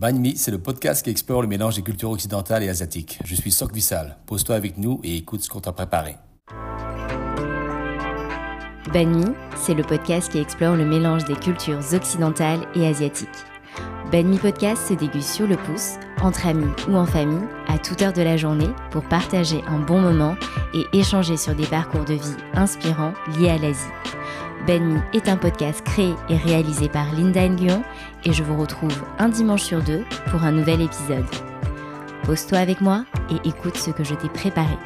Banh c'est le podcast qui explore le mélange des cultures occidentales et asiatiques. Je suis Sok Vissal. Pose-toi avec nous et écoute ce qu'on t'a préparé. Banh c'est le podcast qui explore le mélange des cultures occidentales et asiatiques. Banh Podcast se déguste sur le pouce, entre amis ou en famille, à toute heure de la journée, pour partager un bon moment et échanger sur des parcours de vie inspirants liés à l'Asie. Ben est un podcast créé et réalisé par Linda Nguyen et je vous retrouve un dimanche sur deux pour un nouvel épisode. Pose-toi avec moi et écoute ce que je t'ai préparé.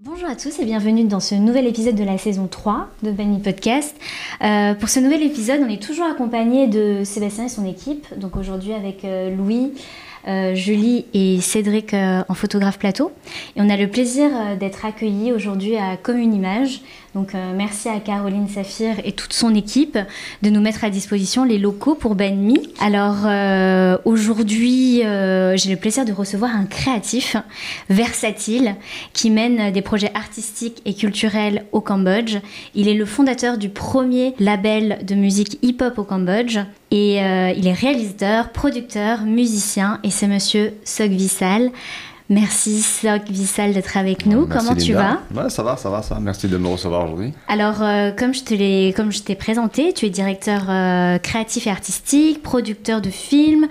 Bonjour à tous et bienvenue dans ce nouvel épisode de la saison 3 de Benny Podcast. Euh, pour ce nouvel épisode, on est toujours accompagné de Sébastien et son équipe. Donc aujourd'hui avec euh, Louis, Julie et Cédric euh, en photographe plateau. Et on a le plaisir euh, d'être accueillis aujourd'hui à Commune Image. Donc merci à Caroline Saphir et toute son équipe de nous mettre à disposition les locaux pour Benmi. Alors aujourd'hui, j'ai le plaisir de recevoir un créatif versatile qui mène des projets artistiques et culturels au Cambodge. Il est le fondateur du premier label de musique hip-hop au Cambodge. Et euh, il est réalisateur, producteur, musicien et c'est monsieur Sok Vissal. Merci Sok Vissal d'être avec nous. Comment tu vas? Ouais, Ça va, ça va, ça. Merci de me recevoir aujourd'hui. Alors, euh, comme je te comme je t'ai présenté, tu es directeur euh, créatif et artistique, producteur de films,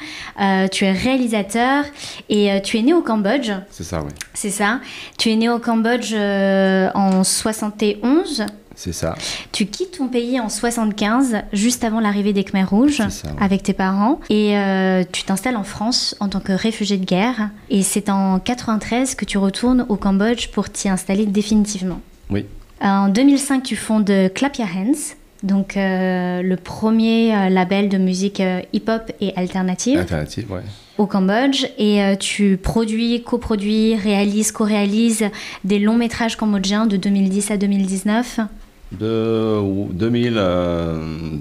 tu es réalisateur et tu es né au Cambodge. C'est ça, oui. C'est ça. Tu es né au Cambodge en 71. C'est ça. Tu quittes ton pays en 75, juste avant l'arrivée des Khmers rouges, avec tes parents, et euh, tu t'installes en France en tant que réfugié de guerre. Et c'est en 93 que tu retournes au Cambodge pour t'y installer définitivement. Oui. En 2005, tu fondes Clap Your Hands, donc euh, le premier euh, label de musique hip-hop et alternative. Alternative, ouais au Cambodge et tu produis, coproduis, réalises, co-réalises des longs métrages cambodgiens de 2010 à 2019 de 2000,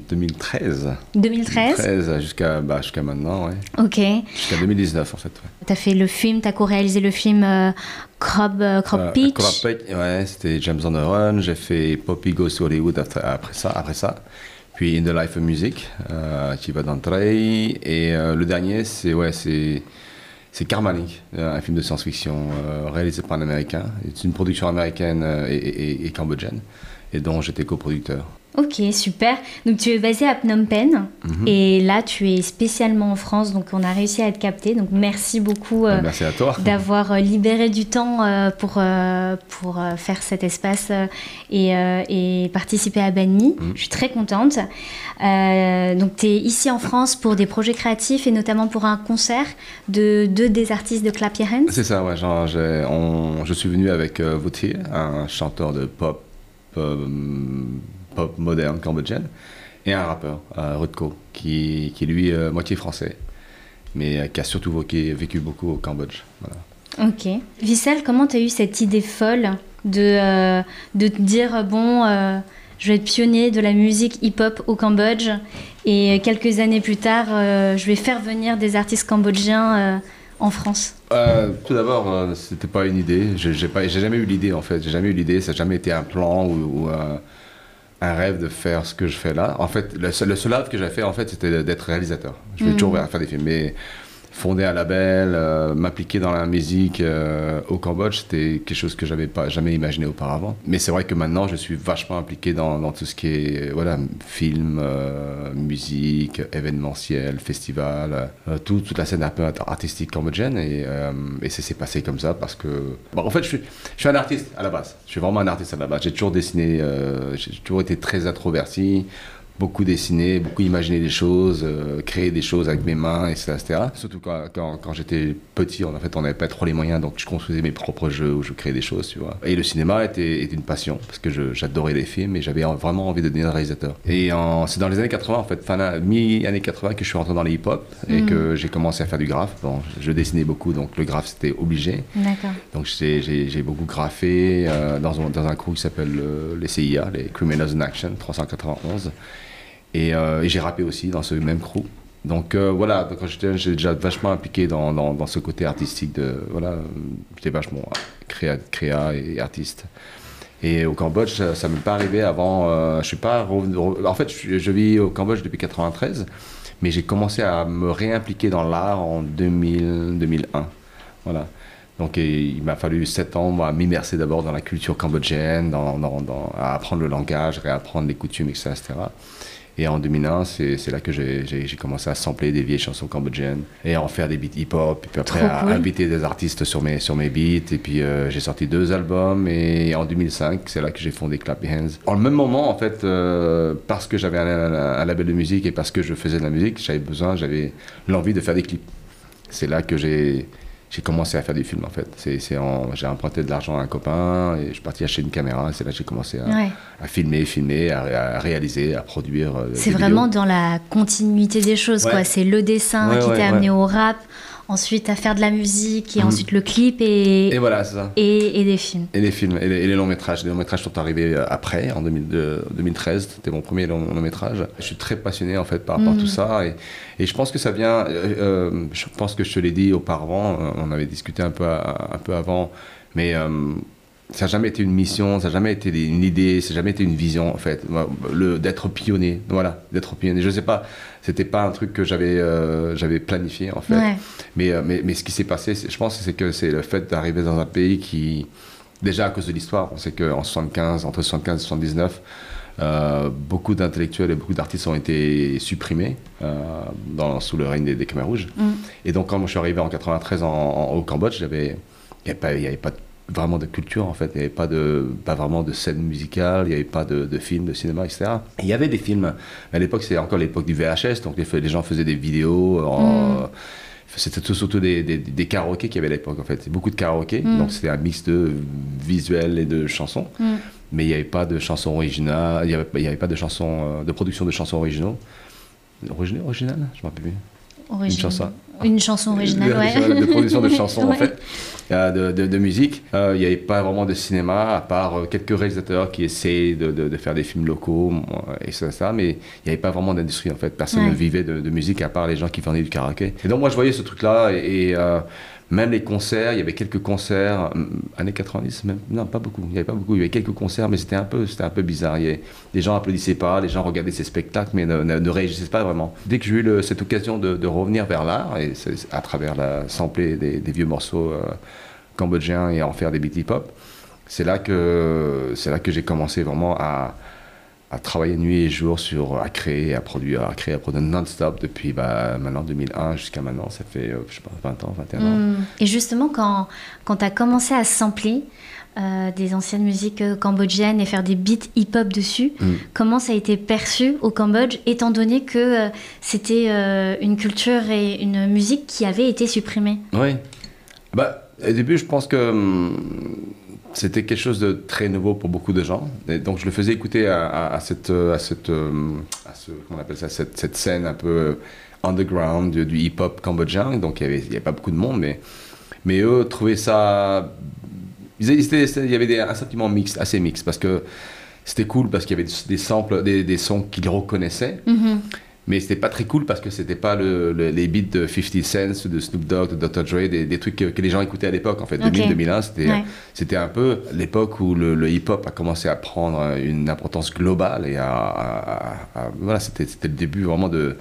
2013. 2013 jusqu'à bah, maintenant, ouais. Ok. Jusqu'à 2019 en fait. Ouais. Tu as fait le film, tu as co-réalisé le film euh, Crop, euh, Crop Peach. Crop Peach, ouais, c'était James on the Run. J'ai fait Poppy Goes to Hollywood après, ça, après ça. Puis In the Life of Music, euh, qui va d'entrée. Et euh, le dernier, c'est ouais, c'est c'est Karma Link, un film de science-fiction réalisé par un Américain. C'est une production américaine et, et cambodgienne et dont j'étais coproducteur. Ok, super. Donc tu es basé à Phnom Penh mhm. et là tu es spécialement en France, donc on a réussi à être capté. Donc merci beaucoup euh, merci toi. d'avoir euh, libéré du temps euh, pour, pour faire cet espace et, et, participer à Banmi. Mhm. Je suis très contente. donc tu es ici en France pour des projets créatifs et notamment pour un concert de deux des artistes de Clap Your Hands? C'est ça, ouais. Genre, je suis venu avec Vautier, un chanteur de pop euh, pop moderne cambodgienne, et un rappeur, euh, Rutko, qui, qui est lui euh, moitié français, mais qui a surtout vécu, beaucoup au Cambodge. Ok. Vissal, comment tu as eu cette idée folle de, de te dire, bon, je vais être pionnier de la musique hip-hop au Cambodge, et quelques années plus tard, je vais faire venir des artistes cambodgiens en France euh, Tout d'abord, euh, c'était pas une idée. J'ai pas, j'ai jamais eu l'idée en fait. J'ai jamais eu l'idée. Ça n'a jamais été un plan ou, euh, un rêve de faire ce que je fais là. En fait, le seul, le seul rêve que j'ai fait en fait, c'était d'être réalisateur. Je voulais mmh. toujours faire des films, mais fonder un label, euh, m'appliquer dans la musique euh, au Cambodge, c'était quelque chose que j'avais pas jamais imaginé auparavant. Mais c'est vrai que maintenant, je suis vachement impliqué dans, dans tout ce qui est voilà film, euh, musique, événementiel, festival, tout, toute la scène un peu artistique cambodgienne. Et, et ça s'est passé comme ça parce que, bon, en fait, je suis, je suis un artiste à la base. Je suis vraiment un artiste à la base. J'ai toujours dessiné, j'ai toujours été très introverti beaucoup dessiner, beaucoup imaginer des choses, euh, créer des choses avec mes mains, etc. etc. Surtout quand, quand, quand j'étais petit, en fait, on n'avait pas trop les moyens, donc je construisais mes propres jeux où je créais des choses, tu vois. Et le cinéma était, était une passion, parce que j'adorais les films et j'avais vraiment envie de devenir réalisateur. Et c'est dans les années 80, en fait, fin mi-années 80, que je suis rentré dans les hip-hop et mm. que j'ai commencé à faire du graphe. Bon, je dessinais beaucoup, donc le graphe, c'était obligé. D'accord. Donc j'ai beaucoup graffé euh, dans, un, dans un crew qui s'appelle euh, les CIA, les Criminals in Action, 391. Euh, et, j'ai rappé aussi dans ce même crew. Donc euh, voilà, quand j'étais j'ai déjà vachement impliqué dans, ce côté artistique voilà, j'étais vachement créa, et artiste. Et au Cambodge, ça ne m'est pas arrivé avant. Euh, je suis pas En fait, je, vis au Cambodge depuis 93, mais j'ai commencé à me réimpliquer dans l'art en 2000, 2001. Voilà. Donc il m'a fallu 7 ans à m'immerser d'abord dans la culture cambodgienne, à apprendre le langage, réapprendre les coutumes, etc. Et en 2001, c'est là que j'ai commencé à sampler des vieilles chansons cambodgiennes et à en faire des beats hip-hop. Et puis après, Trop à cool. inviter des artistes sur mes, sur mes beats. Et puis euh, j'ai sorti deux albums. Et en 2005, c'est là que j'ai fondé Clap Your Hands. En le même moment, en fait, euh, parce que j'avais un, un- un label de musique et parce que je faisais de la musique, j'avais besoin, j'avais l'envie de faire des clips. C'est là que j'ai j'ai commencé à faire des films en fait. C'est, j'ai emprunté de l'argent à un copain et je suis parti acheter une caméra. C'est là que j'ai commencé à, Ouais. à filmer, filmer, à, ré- à réaliser, à produire. euh, C'est vraiment vidéos. dans la continuité des choses, Ouais. quoi. C'est le dessin Ouais, qui t'a amené au rap, ensuite à faire de la musique, et Mhm. ensuite le clip et, Et voilà, c'est ça. et, et des films. Et les films, et les, longs métrages. Les longs métrages sont arrivés euh, après, en 2002 2013. C'était mon premier long, long métrage. Je suis très passionné en fait par rapport à Mhm. tout ça. Et, et je pense que ça vient. euh, euh, je pense que je te l'ai dit auparavant. euh, On avait discuté un peu, un peu avant. Mais euh, ça n'a jamais été une mission, ça n'a jamais été une idée, ça n'a jamais été une vision en fait. Moi, Le d'être pionnier, voilà, d'être pionnier. Je sais pas, c'était pas un truc que j'avais euh, j'avais planifié en fait. Ouais. Mais, euh, mais, mais ce qui s'est passé, je pense que c'est que c'est le fait d'arriver dans un pays qui, déjà à cause de l'histoire, on sait qu'en 75, entre 75 et 79, euh, beaucoup d'intellectuels et beaucoup d'artistes ont été supprimés euh, dans, sous le règne des, des Khmers rouges. Mm. Et donc quand je suis arrivé en 93 en, en- au Cambodge, j'avais- il n'y avait, avait pas vraiment de culture en fait, il n'y avait pas, de, pas vraiment de scène musicale, il n'y avait pas de, de films, de cinéma, etc. Et il y avait des films, mais à l'époque c'était encore l'époque du VHS, donc les, les gens faisaient des vidéos en... C'était tout- surtout des, des, des karaokés qu'il y avait à l'époque en fait, beaucoup de karaokés, Mm. donc c'était un mix de visuels et de chansons, Mm. mais il n'y avait pas de chansons originales, il n'y avait, pas- avait de chansons, euh, de production de chansons originaux. Originales, originales? Je ne m'en rappelle plus. Original. chanson. Une chanson originale, de, ouais. de production de chansons en fait, euh, de, de- de musique. Euh, Il n'y avait pas vraiment de cinéma, à part euh, quelques réalisateurs qui essaient de, de- de faire des films locaux et ça, ça, mais il n'y avait pas vraiment d'industrie en fait. Personne Ouais. ne vivait de, de musique à part les gens qui venaient du karaoké. Et donc moi je voyais ce truc-là et, et, euh, même les concerts, il y avait quelques concerts, hum, années 90, même, non pas beaucoup, il n'y avait pas beaucoup, il y avait quelques concerts, mais c'était un peu, c'était un peu bizarre. Avait- les gens applaudissaient pas, les gens regardaient ces spectacles, mais ne, ne- réagissaient pas vraiment. Dès que j'ai eu cette occasion de, revenir vers l'art, et à travers la sampler des, des vieux morceaux euh, cambodgiens et en faire des beat hip-hop, c'est là que, c'est là que j'ai commencé vraiment à, à travailler nuit et jour sur, à créer, à produire, à créer, à produire non-stop depuis bah, maintenant 2001 jusqu'à maintenant. Ça fait, euh, je sais pas, 20 ans, 21 ans. Mm. Et justement, quand, quand tu as commencé à sampler euh, des anciennes musiques euh, cambodgiennes et faire des beats hip-hop dessus, Mm. comment ça a été perçu au Cambodge, étant donné que euh, c'était euh, une culture et une musique qui avait été supprimée? Oui. Bah, au début, je pense que hum, c'était quelque chose de très nouveau pour beaucoup de gens. Et donc, je le faisais écouter à, à- à cette, euh, cette, hum, à ce, appelle ça, cette, cette scène un peu euh, underground du, hip-hop cambodgien. Donc, il n'y avait, pas beaucoup de monde, mais, mais eux trouvaient ça. il y avait des, un sentiment mixte, assez mixte, parce que c'était cool parce qu'il y avait des samples, des, sons qu'ils reconnaissaient. Mhm. Mais c'était pas très cool parce que c'était pas le, le- les beats de 50 Cent, de Snoop Dogg, de Dr. Dre, des, des trucs que, que les gens écoutaient à l'époque. En fait, Ok. 2000-2001, c'était Ouais. c'était un peu l'époque où le, le hip-hop a commencé à prendre une importance globale et à, à- à- à- voilà, c'était c'était le début vraiment de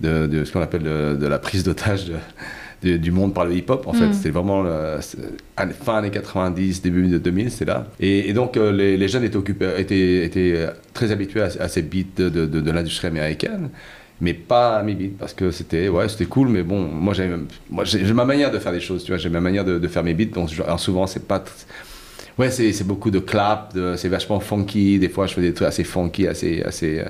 de, de ce qu'on appelle de, de la prise d'otage de- de- du monde par le hip-hop. En fait, Mm. c'était vraiment le- c'est- fin années 90, début de 2000, c'est là. Et, et donc euh, les, les jeunes étaient occupés, étaient, étaient euh, très habitués à, à ces beats de, de, de- de l'industrie américaine. Mais pas à mes beats, parce que c'était ouais, c'était cool, mais bon, moi j'ai moi, j'ai j'ai ma manière de faire des choses, tu vois, j'ai ma manière de, de faire mes beats, donc alors souvent c'est pas. Ouais, c'est c'est beaucoup de clap, c'est vachement funky, des fois je fais des trucs assez funky, assez. assez euh,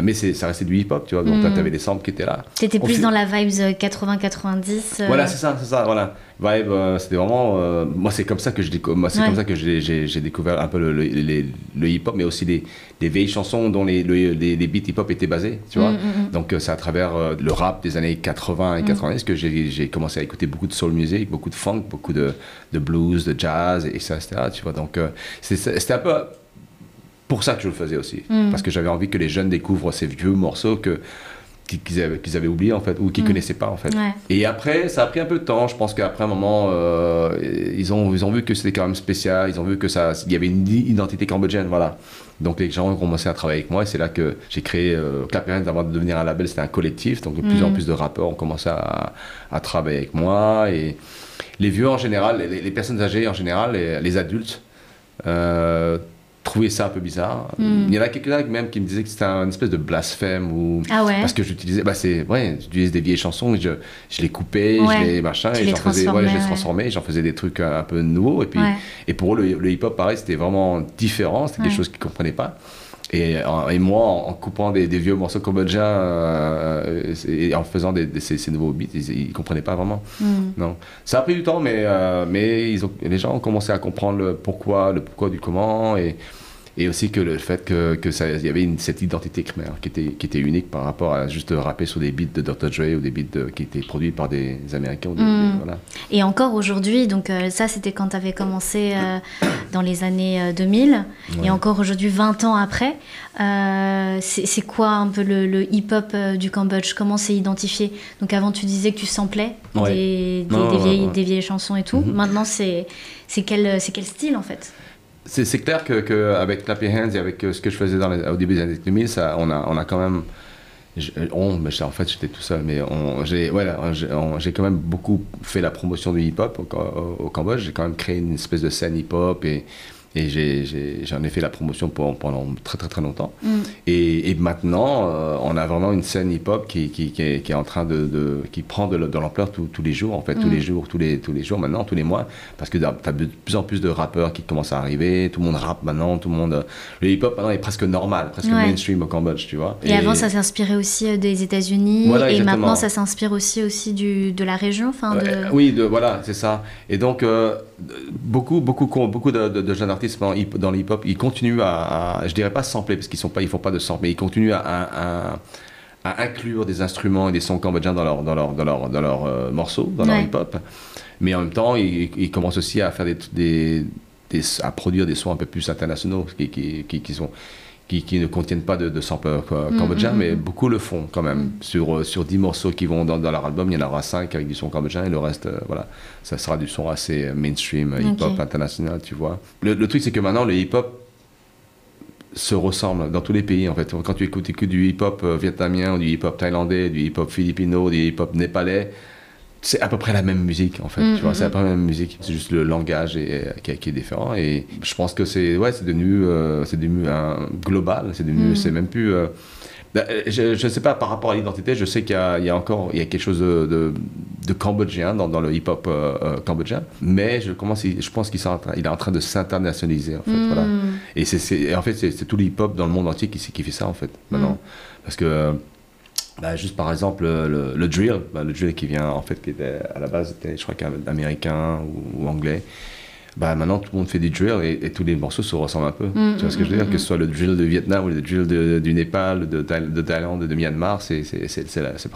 mais c'est- ça restait du hip-hop, tu vois, donc Mm. là t'avais des samples qui étaient là. T'étais plus dans la vibes euh, 80-90. euh, Voilà, c'est ça, c'est ça, voilà. Vibe, euh, c'était vraiment. euh, moi, c'est comme ça que je déco- moi, c'est Ouais. comme ça que j'ai- découvert un peu le, le- hip-hop, mais aussi les, les vieilles chansons dont les, le- les, les beats hip-hop étaient basés, tu vois. Mm, mm, mm. Donc, euh, c'est à travers euh, le rap des années 80 et 90 que j'ai commencé à écouter beaucoup de soul music, beaucoup de funk, beaucoup de, de blues, de jazz, et ça, etc. Tu vois, donc, euh, c'était un peu pour ça que je le faisais aussi. Mm. Parce que j'avais envie que les jeunes découvrent ces vieux morceaux que qu'ils avaient, qu'ils avaient oublié en fait ou qu'ils Mm. connaissaient pas en fait. Ouais. Et après, ça a pris un peu de temps. Je pense qu'après un moment, euh, ils, ont, ils ont vu que c'était quand même spécial. Ils ont vu que ça, il y avait une identité cambodgienne, voilà. Donc les gens ont commencé à travailler avec moi et c'est là que j'ai créé euh, Clap Your Hands avant de devenir un label, c'était un collectif. Donc de plus en Mm. plus de rappeurs ont commencé à, à travailler avec moi et les vieux en général, les, les personnes âgées en général, les, les adultes. Euh, trouvaient ça un peu bizarre. Mm. Il y en a quelques-uns même qui me disaient que c'était un espèce de blasphème ou Ah ouais? parce que j'utilisais, bah c'est, ouais, j'utilisais des vieilles chansons, je, je les coupais, Ouais. je les machin, Tu et j'en faisais, ouais, je transformais, les transformais, j'en faisais des trucs un, un peu nouveaux, et puis, et pour eux, le, le hip-hop, pareil, c'était vraiment différent, c'était Ouais. quelque chose qu'ils comprenaient pas. Et, en- et moi, en, coupant des, des vieux morceaux cambodgiens euh, et en faisant des, des- ces, ces nouveaux beats, ils, ils comprenaient pas vraiment. Mm. Non, ça a pris du temps, mais, euh, mais ils ont, les gens ont commencé à comprendre le pourquoi, le pourquoi du comment, et, et aussi que le fait que, que ça, il y avait une, cette identité khmer qui était, qui était unique par rapport à juste rapper sur des beats de Dr. Dre ou des beats de- qui étaient produits par des Américains. Ou des, Mm. des- voilà. Et encore aujourd'hui, donc euh, ça c'était quand tu avais commencé euh, dans les années euh, 2000, Ouais. et encore aujourd'hui 20 ans après, euh, c'est quoi un peu le, le hip-hop euh, du Cambodge? Comment c'est identifié? Donc avant tu disais que tu samplais Ouais. des, des, Non, des ouais, vieilles, ouais. des vieilles chansons et tout. Mhm. Maintenant c'est c'est quel, c'est quel style en fait? C'est clair que, que avec Clap Hands et avec euh, ce que je faisais dans les- au début des années 2000, ça, on, a, on a quand même. je- on, mais en fait, j'étais tout seul, mais j'ai voilà, j'ai quand même beaucoup fait la promotion du hip-hop au, au- au Cambodge. J'ai quand même créé une espèce de scène hip-hop et, et j'en ai, fait la promotion pour- pendant très très très longtemps. Mm. Et, et maintenant, euh, on a vraiment une scène hip-hop qui, qui, qui, est, qui est en train de, de- qui prend de, l'ampleur tous les jours, en fait, tous Mm. les jours, tous les, tous les jours maintenant, tous les mois, parce que tu as de plus en plus de rappeurs qui commencent à arriver, tout le monde rappe maintenant, tout le monde... euh, Le hip-hop maintenant est presque normal, presque Ouais. mainstream au Cambodge, tu vois. Et, avant, ça s'inspirait aussi euh, des États-Unis, Voilà, et maintenant, ça s'inspire aussi, aussi du, de la région. Enfin, de... Oui, de, voilà, c'est ça. Et donc, euh, beaucoup, beaucoup, beaucoup de, de- de jeunes artistes dans, le hip-hop, ils continuent à, à- je dirais pas sampler, parce qu'ils sont pas, ils font pas de sample, mais ils continuent à, à- à inclure des instruments et des sons cambodgiens dans leurs dans leur, dans leur, dans leur, euh, morceaux, dans leur Ouais. hip-hop. Mais en même temps, ils, ils commencent aussi à faire des, des, des- à produire des sons un peu plus internationaux, qui, qui, qui, qui sont qui, qui ne contiennent pas de, de samples Mm, cambodgiens, mm, mais mm. beaucoup le font quand même. Sur, euh, sur 10 morceaux qui vont dans, dans leur album, il y en aura 5 avec du son cambodgien et le reste, euh, voilà, ça sera du son assez euh, mainstream, euh, hip-hop international, tu vois. Le, le truc, c'est que maintenant, le hip-hop se ressemble dans tous les pays, en fait. Quand tu écoutes, écoutes du hip-hop euh, vietnamien, du hip-hop thaïlandais, du hip-hop philippino, du hip-hop népalais, c'est à peu près la même musique en fait, Mm, tu vois, mm, c'est à peu près la même musique, c'est juste le langage est- qui, est- qui est différent et je pense que c'est ouais, c'est devenu euh, c'est devenu un global, c'est devenu Mm. c'est même plus euh, bah, je, je sais pas par rapport à l'identité, je sais qu'il y, a- il y a encore il y a quelque chose de, de, de cambodgien dans, dans le hip-hop euh, euh, cambodgien, mais je commence je pense qu'il est en train de s'internationaliser en fait, Mm. voilà. Et c'est- en fait c'est tout le hip-hop dans le monde entier qui, qui fait ça en fait maintenant Mm. parce que euh, bah, juste par exemple le, le- drill, bah, le drill qui vient en fait qui était à la base était je crois qu'un américain ou, ou anglais. Bah maintenant tout le monde fait du drill et, et tous les morceaux se ressemblent un peu. Mm, tu vois ce que je veux mm, dire? mm, Que ce soit le drill de Vietnam ou le drill de- du Népal, de, de Thaïlande, de Myanmar, c'est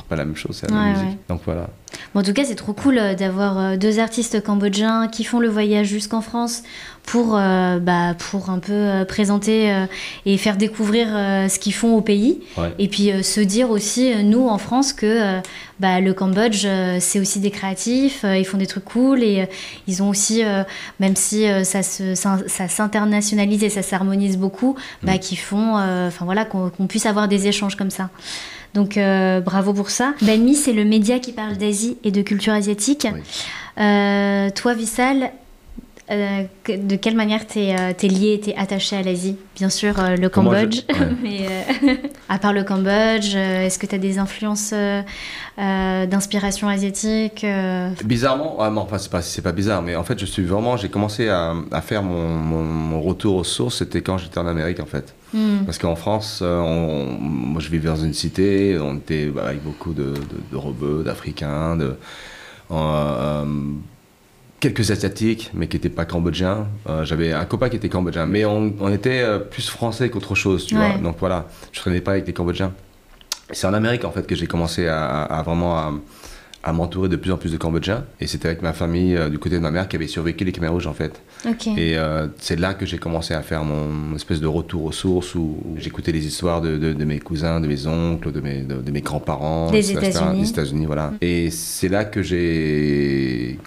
pas la même chose, c'est la même musique. ouais. Donc voilà. Bon, en tout cas, c'est trop cool euh, d'avoir euh, deux artistes cambodgiens qui font le voyage jusqu'en France pour, euh, bah, pour un peu euh, présenter euh, et faire découvrir ce qu'ils font au pays. Ouais. Et puis se dire aussi, nous en France, que bah, le Cambodge, c'est aussi des créatifs, ils font des trucs cool et ils ont aussi, même si ça se- ça ça s'internationalise et ça s'harmonise beaucoup, Mm. bah, qu'ils font, enfin voilà, qu'on qu'on puisse avoir des échanges comme ça. Donc euh, bravo pour ça. Banmi, c'est le média qui parle d'Asie et de culture asiatique. Oui. Euh, toi, Vissal, euh, de quelle manière t'es euh, t'es lié, t'es attaché à l'Asie? Bien sûr, euh, le je- Cambodge, ouais. mais euh, à part le Cambodge, est-ce que tu as des influences euh, d'inspiration asiatique Bizarrement, ah non, enfin c'est pas, pas bizarre, mais en fait je suis vraiment, j'ai commencé à, à faire mon, mon, mon retour aux sources, c'était quand j'étais en Amérique en fait. hmm, Parce qu'en France, on- moi je vivais dans une cité, on était bah, avec beaucoup de, de, de rebeux, d'Africains, de, quelques Asiatiques, mais qui n'étaient pas cambodgiens. Euh, J'avais un copain qui était cambodgien, mais on, on était euh, plus français qu'autre chose, tu Ouais. vois. Donc voilà, je traînais pas avec les Cambodgiens. C'est en Amérique en fait que j'ai commencé à, vraiment à, à m'entourer de plus en plus de Cambodgiens. Et c'était avec ma famille du côté de ma mère qui avait survécu les Khmer rouges en fait. Et c'est là que j'ai commencé à faire mon espèce de retour aux sources où, j'écoutais les histoires de, de, mes cousins, de mes oncles, de mes, de, mes grands-parents. Des États-Unis. États-Unis, voilà. Et c'est là que j'ai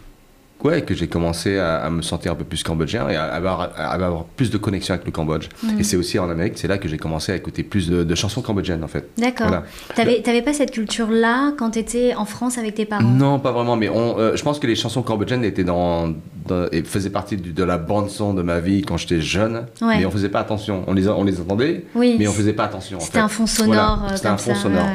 ouais, que j'ai commencé à, me sentir un peu plus cambodgien et à avoir, avoir plus de connexion avec le Cambodge. Mm. Et c'est aussi en Amérique, c'est là que j'ai commencé à écouter plus de, chansons cambodgiennes en fait. D'accord. Voilà. T'avais pas cette culture-là quand tu étais en France avec tes parents? Non, pas vraiment, mais on, euh, je pense que les chansons cambodgiennes étaient dans, et faisaient partie de la bande-son de ma vie quand j'étais jeune, mais on faisait pas attention. On les, on les entendait, mais on faisait pas attention. C'était un fond sonore. C'était un fond sonore.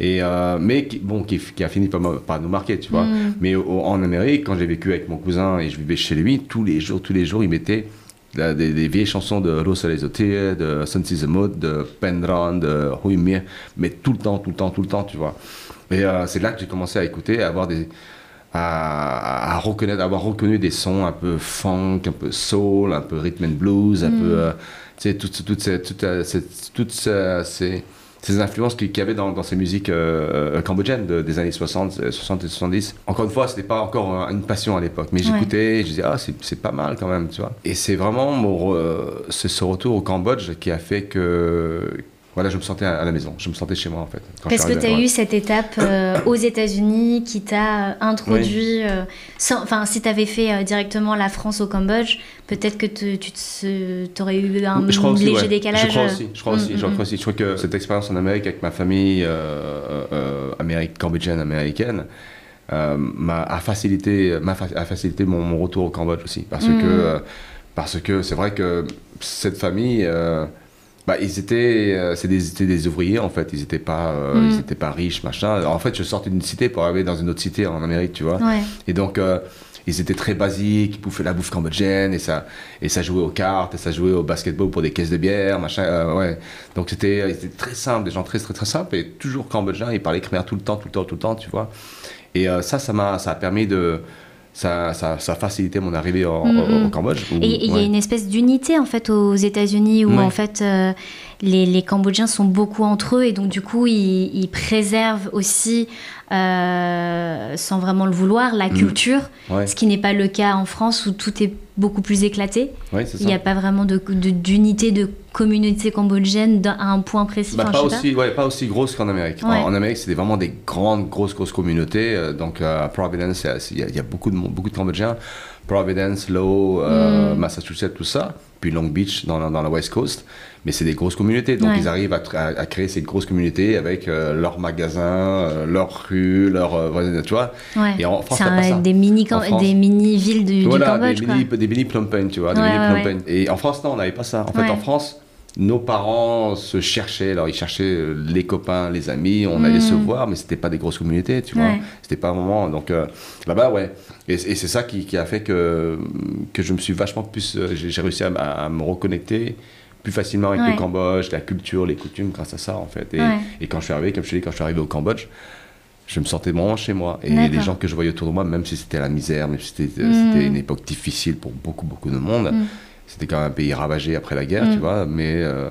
Et, euh, mais qui, bon, qui, a fini par, par, nous marquer, tu vois. Mm. Mais en Amérique, quand j'ai vécu avec mon cousin et je vivais chez lui, tous les jours, tous les jours, il mettait des, vieilles chansons de Rosa Lesotir, de Sun Mood, de Pendron, de Huimir, mais tout le temps, tout le temps, tout le temps, tu vois. Et euh, c'est là que j'ai commencé à écouter, à avoir des. À, à, reconnaître, avoir reconnu des sons un peu funk, un peu soul, un peu rhythm and blues, un mm. peu, euh, tu sais, toutes, toutes, ces, toutes, toutes ces, ces influences qu'il y avait dans, ces musiques euh, euh, cambodgiennes des années 60, 60 euh, et 70. Encore une fois, c'était pas encore une passion à l'époque, mais j'écoutais et je disais, ah, c'est pas mal quand même, tu vois. Et c'est vraiment mon, ce retour au Cambodge qui a fait que voilà, je me sentais à la maison, je me sentais chez moi en fait. Parce que tu as eu cette étape euh, aux États-Unis qui t'a euh, introduit. Euh, enfin, si tu avais fait directement la France au Cambodge, peut-être que tu aurais eu un léger décalage. Je crois aussi, je crois aussi, je mm, crois mm. aussi. Je crois que cette expérience en Amérique avec ma famille américaine, cambodgienne américaine. m'a a facilité, a facilité mon, retour au Cambodge aussi parce mm. que parce que c'est vrai que cette famille bah, ils étaient, euh, c'est des, des, ouvriers en fait. Ils n'étaient pas, euh, mm. ils pas riches, machin. en fait, je sortais d'une cité pour arriver dans une autre cité en Amérique, tu vois. Et donc, euh, ils étaient très basiques, ils bouffaient la bouffe cambodgienne et ça, et ça jouait aux cartes, et ça jouait au basketball pour des caisses de bière, machin. ouais. Donc c'était, très simple, des gens très très très simples et toujours cambodgiens. Ils parlaient khmer tout le temps, tout le temps, tout le temps, tu vois. Et ça, ça m'a, ça a permis de ça, ça, ça, a facilité mon arrivée au mm-hmm. Cambodge. et il y a une espèce d'unité en fait aux États-Unis où en fait euh, les, les, Cambodgiens sont beaucoup entre eux et donc du coup ils, ils préservent aussi euh, sans vraiment le vouloir la mm. culture, ce qui n'est pas le cas en France où tout est beaucoup plus éclaté. il n'y a pas vraiment d'unité de, de, communauté cambodgienne à un point précis. Bah, pas, aussi, pas. Ouais, pas aussi grosse qu'en Amérique. En, Amérique, c'était vraiment des grandes, grosses, grosses communautés. Euh, donc à Providence, il y, a beaucoup de, beaucoup de Cambodgiens. Providence, Low, euh, mm. Massachusetts, tout ça. Puis Long Beach dans, dans la West Coast mais c'est des grosses communautés. Donc ils arrivent à, créer ces grosses communautés avec euh, leurs magasins, euh, leurs rues, leurs euh, tu vois. Et en France, c'est des mini des mini villes du, voilà, Cambodge. Des mini, des mini tu vois. Des mini Et en France, non, on n'avait pas ça. En fait, en France, nos parents se cherchaient, alors ils cherchaient les copains, les amis, on allait se mm. voir, mais c'était pas des grosses communautés, tu vois. C'était pas vraiment. Donc là-bas, ouais. Et, c'est ça qui, a fait que, que je me suis vachement plus. J'ai réussi à, me reconnecter plus facilement avec le Cambodge, la culture, les coutumes grâce à ça en fait. Et, quand je suis arrivé, comme je te dis, quand je suis arrivé au Cambodge, je me sentais vraiment chez moi. Et les gens que je voyais autour de moi, même si c'était la misère, même si c'était mm. une époque difficile pour beaucoup, beaucoup de monde, mm. c'était quand même un pays ravagé après la guerre, tu mm. vois, mais euh,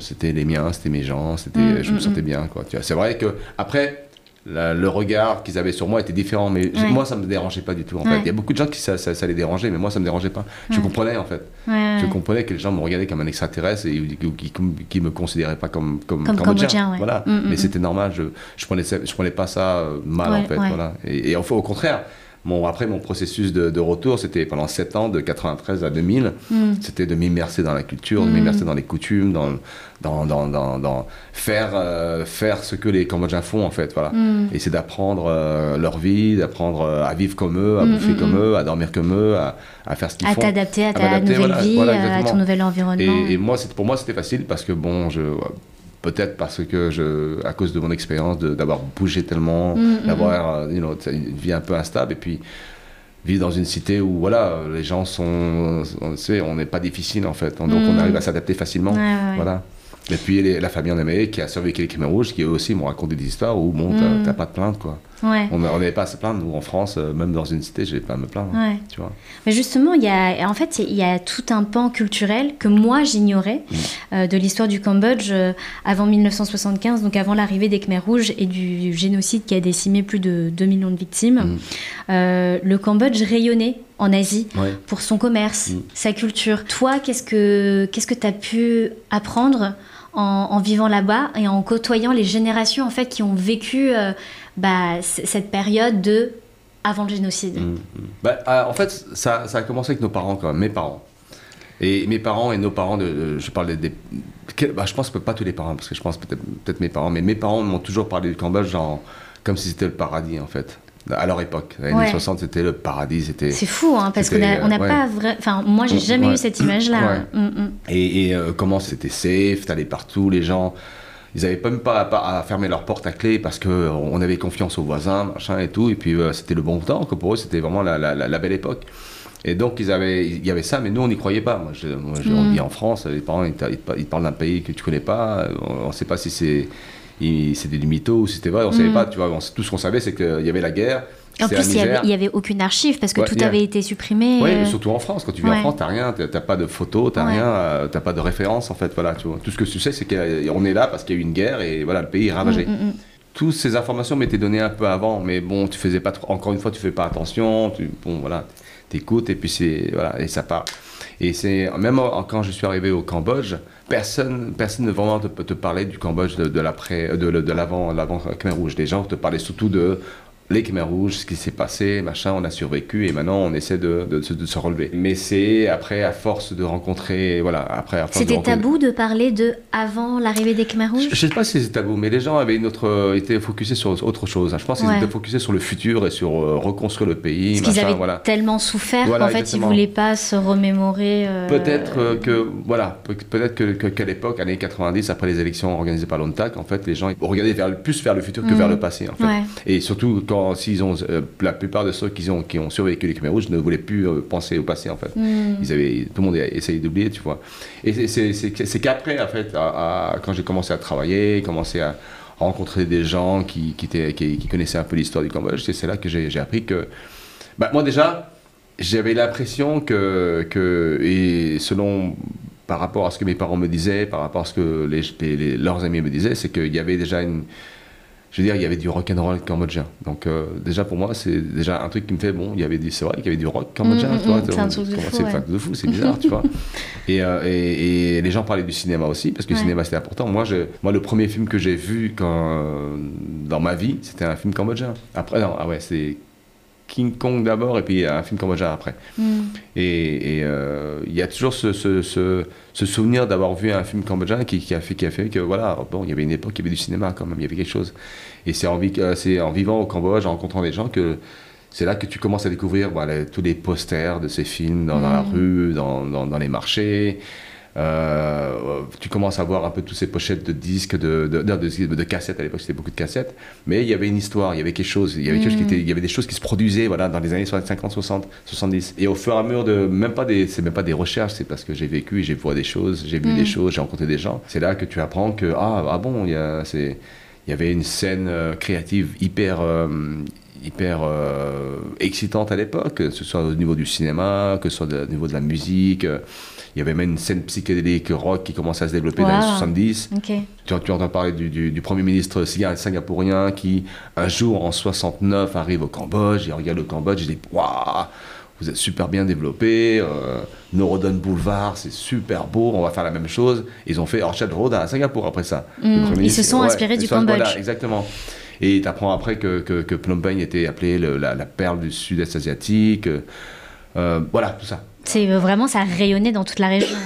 c'était les miens, c'était mes gens, c'était, je me sentais bien. Quoi, C'est vrai que après, le regard qu'ils avaient sur moi était différent, mais moi ça me dérangeait pas du tout en fait. Il y a beaucoup de gens qui ça, ça, les dérangeait, mais moi ça me dérangeait pas. Je comprenais en fait. Je comprenais que les gens me regardaient comme un extraterrestre et qui, qui me considéraient pas comme comme, comme cambodgien. Voilà, mm, mm, mais mm. c'était normal. Je je prenais je prenais pas ça euh, mal en fait. Voilà. Et, et au contraire, Bon, après, mon processus de, retour, c'était pendant 7 ans, de 93 à 2000. Hmm. C'était de m'immerser dans la culture, de m'immerser hmm. dans les coutumes, dans, dans, dans, dans faire, euh, faire ce que les Cambodgiens font, en fait. Voilà. Hmm. Et c'est d'apprendre euh, leur vie, d'apprendre euh, à vivre comme eux, à bouffer comme eux, à dormir comme eux, à, à faire ce qu'ils font. À t'adapter à ta nouvelle vie, à ton nouvel environnement. Et, et moi, pour moi, c'était facile parce que, bon, je peut-être parce que je, à cause de mon expérience d'avoir bougé tellement, mm, mm, d'avoir euh, une vie un peu instable, et puis vivre dans une cité où voilà, les gens sont, on sait, on n'est pas difficile en fait, donc on mm. arrive à s'adapter facilement, voilà. Et puis les- la famille en Amérique qui a survécu les Khmer rouges, qui eux aussi m'ont raconté des histoires où bon, Mm. t'as pas de plainte quoi. Ouais. On n'avait pas à se plaindre, nous en France, euh, même dans une cité, je vais pas à me plaindre. Ouais. Tu vois. Mais justement, il y a, en fait, il y a tout un pan culturel que moi j'ignorais Mm. euh, de l'histoire du Cambodge euh, avant 1975, donc avant l'arrivée des Khmers rouges et du génocide qui a décimé plus de 2 millions de victimes. Mm. Euh, le Cambodge rayonnait en Asie Ouais. pour son commerce, Mm. sa culture. Toi, qu'est-ce que qu'est-ce que tu as pu apprendre en, en vivant là-bas et en côtoyant les générations en fait qui ont vécu euh, bah, cette période de avant le génocide Mm, mm. Bah, euh, en fait, ça, ça a commencé avec nos parents quand même, mes parents. Et mes parents et nos parents, de, de- je parle des... des- quel- bah, je pense que pas tous les parents, parce que je pense peut-être peut mes parents, mais mes parents m'ont toujours parlé du Cambodge genre, comme si c'était le paradis en fait. À leur époque, les années Ouais. 60, c'était le paradis, c'était... C'est fou, hein, parce qu'on n'a on ouais. pas vrai. Enfin, moi, j'ai jamais Ouais. eu cette image-là. Mm, mm. Et, euh, comment c'était safe, t'allais partout, les gens, ils avaient même pas à, à fermer leur porte à clé parce que euh, on avait confiance aux voisins, machin et tout. Et puis euh, c'était le bon temps, que pour eux c'était vraiment la, la- la- la belle époque. Et donc ils avaient, il y avait ça, mais nous on n'y croyait pas. Moi, je- on Mm. vit en France, les parents ils, te- ils parlent d'un pays que tu connais pas, on ne sait pas si c'est c'était du mytho c'était vrai, on savait Mm. pas. Tu vois, on- tout ce qu'on savait c'est qu'il y avait la guerre. En plus, il n'y avait, aucune archive parce que Ouais, tout a- avait été supprimé. Oui, euh, surtout en France. Quand tu ouais. en France, t'as rien, t'as t'as pas de photos, t'as Ouais. rien, euh, t'as pas de référence en fait. Voilà, tu vois. Tout ce que tu sais, c'est qu'on est là parce qu'il y a eu une guerre et voilà, le pays est ravagé. mm, mm. Toutes ces informations m'étaient données un peu avant, mais bon, tu faisais pas trop. Encore une fois, tu fais pas attention. Tu, bon, voilà, t'écoutes et puis c'est voilà et ça part. Et c'est même quand je suis arrivé au Cambodge, personne, personne ne vraiment te, te parlait du Cambodge de, l'après, de, de l'avant, l'avant Khmer Rouge. Les gens te parlaient surtout de les Khmer Rouges, ce qui s'est passé, machin, on a survécu et maintenant on essaie de, de se- de se relever. Mais c'est après, à force de rencontrer, voilà, après, C'était rencontrer- tabou de parler de avant l'arrivée des Khmer rouges? Je, je sais pas si c'est tabou, mais les gens avaient une autre, euh, étaient focusés sur autre chose. Je pense qu'ils Ouais. étaient focusés sur le futur et sur euh, reconstruire le pays, Parce qu'ils avaient voilà. tellement souffert Voilà, qu'en fait, ils exactement. voulaient pas se remémorer. euh, Peut-être euh, que, voilà, pe- peut-être que, que- qu'à l'époque, années 90, après les élections organisées par l'ONTAC, en fait, les gens ils regardaient vers, plus vers le futur que Mm. vers le passé, en fait. Ouais. Et surtout, quand s'ils ont, euh, la plupart de ceux qui ont, qui ont survécu les Khmer Rouges ne voulaient plus euh, penser au passé, en fait. Mm. Ils avaient, tout le monde a essayé d'oublier, tu vois. Et c'est- qu'après, en fait, à- à- quand j'ai commencé à travailler, commencé à rencontrer des gens qui, qui, étaient- qui- qui connaissaient un peu l'histoire du Cambodge, c'est c'est là que j'ai j'ai appris que... Bah, moi déjà, j'avais l'impression que, que, et selon, par rapport à ce que mes parents me disaient, par rapport à ce que les- leurs amis me disaient, c'est qu'il y avait déjà une... Je veux dire, il y avait du rock and roll cambodgien. Donc euh, déjà pour moi, c'est déjà un truc qui me fait bon. Il y avait du, c'est vrai qu'il y avait du rock cambodgien. Mm, mm, mm, c'est un truc de comment- fou, c'est ouais. bizarre, tu vois. Et, euh, et, et les gens parlaient du cinéma aussi parce que Ouais. le cinéma c'était important. Moi, je, moi, le premier film que j'ai vu quand, euh, dans ma vie, c'était un film cambodgien. Après, non, ah ouais, c'est King Kong d'abord et puis un film cambodgien après. Mm. Et euh, il y a toujours ce, ce, ce, ce souvenir d'avoir vu un film cambodgien qui, qui, a fait, qui a fait que, voilà, bon, il y avait une époque, il y avait du cinéma quand même, il y avait quelque chose. Et c'est en, euh, c'est en vivant au Cambodge, en rencontrant des gens, que c'est là que tu commences à découvrir voilà, tous les posters de ces films dans, dans la Mm. rue, dans, dans, dans les marchés. Euh, tu commences à voir un peu toutes ces pochettes de disques, de, de, de, cassettes. À l'époque, c'était beaucoup de cassettes. Mais il y avait une histoire, il y avait quelque chose. Il y avait, quelque chose qui Mm. était, il y avait des choses qui se produisaient voilà, dans les années 50, 60, 70. Et au fur et à mesure de. Même pas des, c'est même pas des recherches, c'est parce que j'ai vécu et j'ai vu des choses, j'ai vu des choses, j'ai rencontré des gens. C'est là que tu apprends que, ah, ah bon, il y, a, c'est, il y avait une scène euh, créative hyper. euh, hyper euh, excitante à l'époque, que ce soit au niveau du cinéma, que ce soit de- au niveau de la musique. Il y avait même une scène psychédélique rock qui commençait à se développer dans les Wow. 70. Ok. Tu, tu entends parler du, du- du premier ministre singa- singapourien qui, un jour en 69, arrive au Cambodge, il regarde le Cambodge, il dit Waouh, vous êtes super bien développé, euh, Norodon Boulevard, c'est super beau, on va faire la même chose. Ils ont fait Orchard Road à Singapour après ça. Mm. Ils se sont inspirés du sont- Voilà, Cambodge. exactement. Et tu apprends après que, que, que Phnom Penh était appelé le- la, la perle du sud-est asiatique. euh, voilà, tout ça. C'est euh, vraiment, ça rayonnait dans toute la région.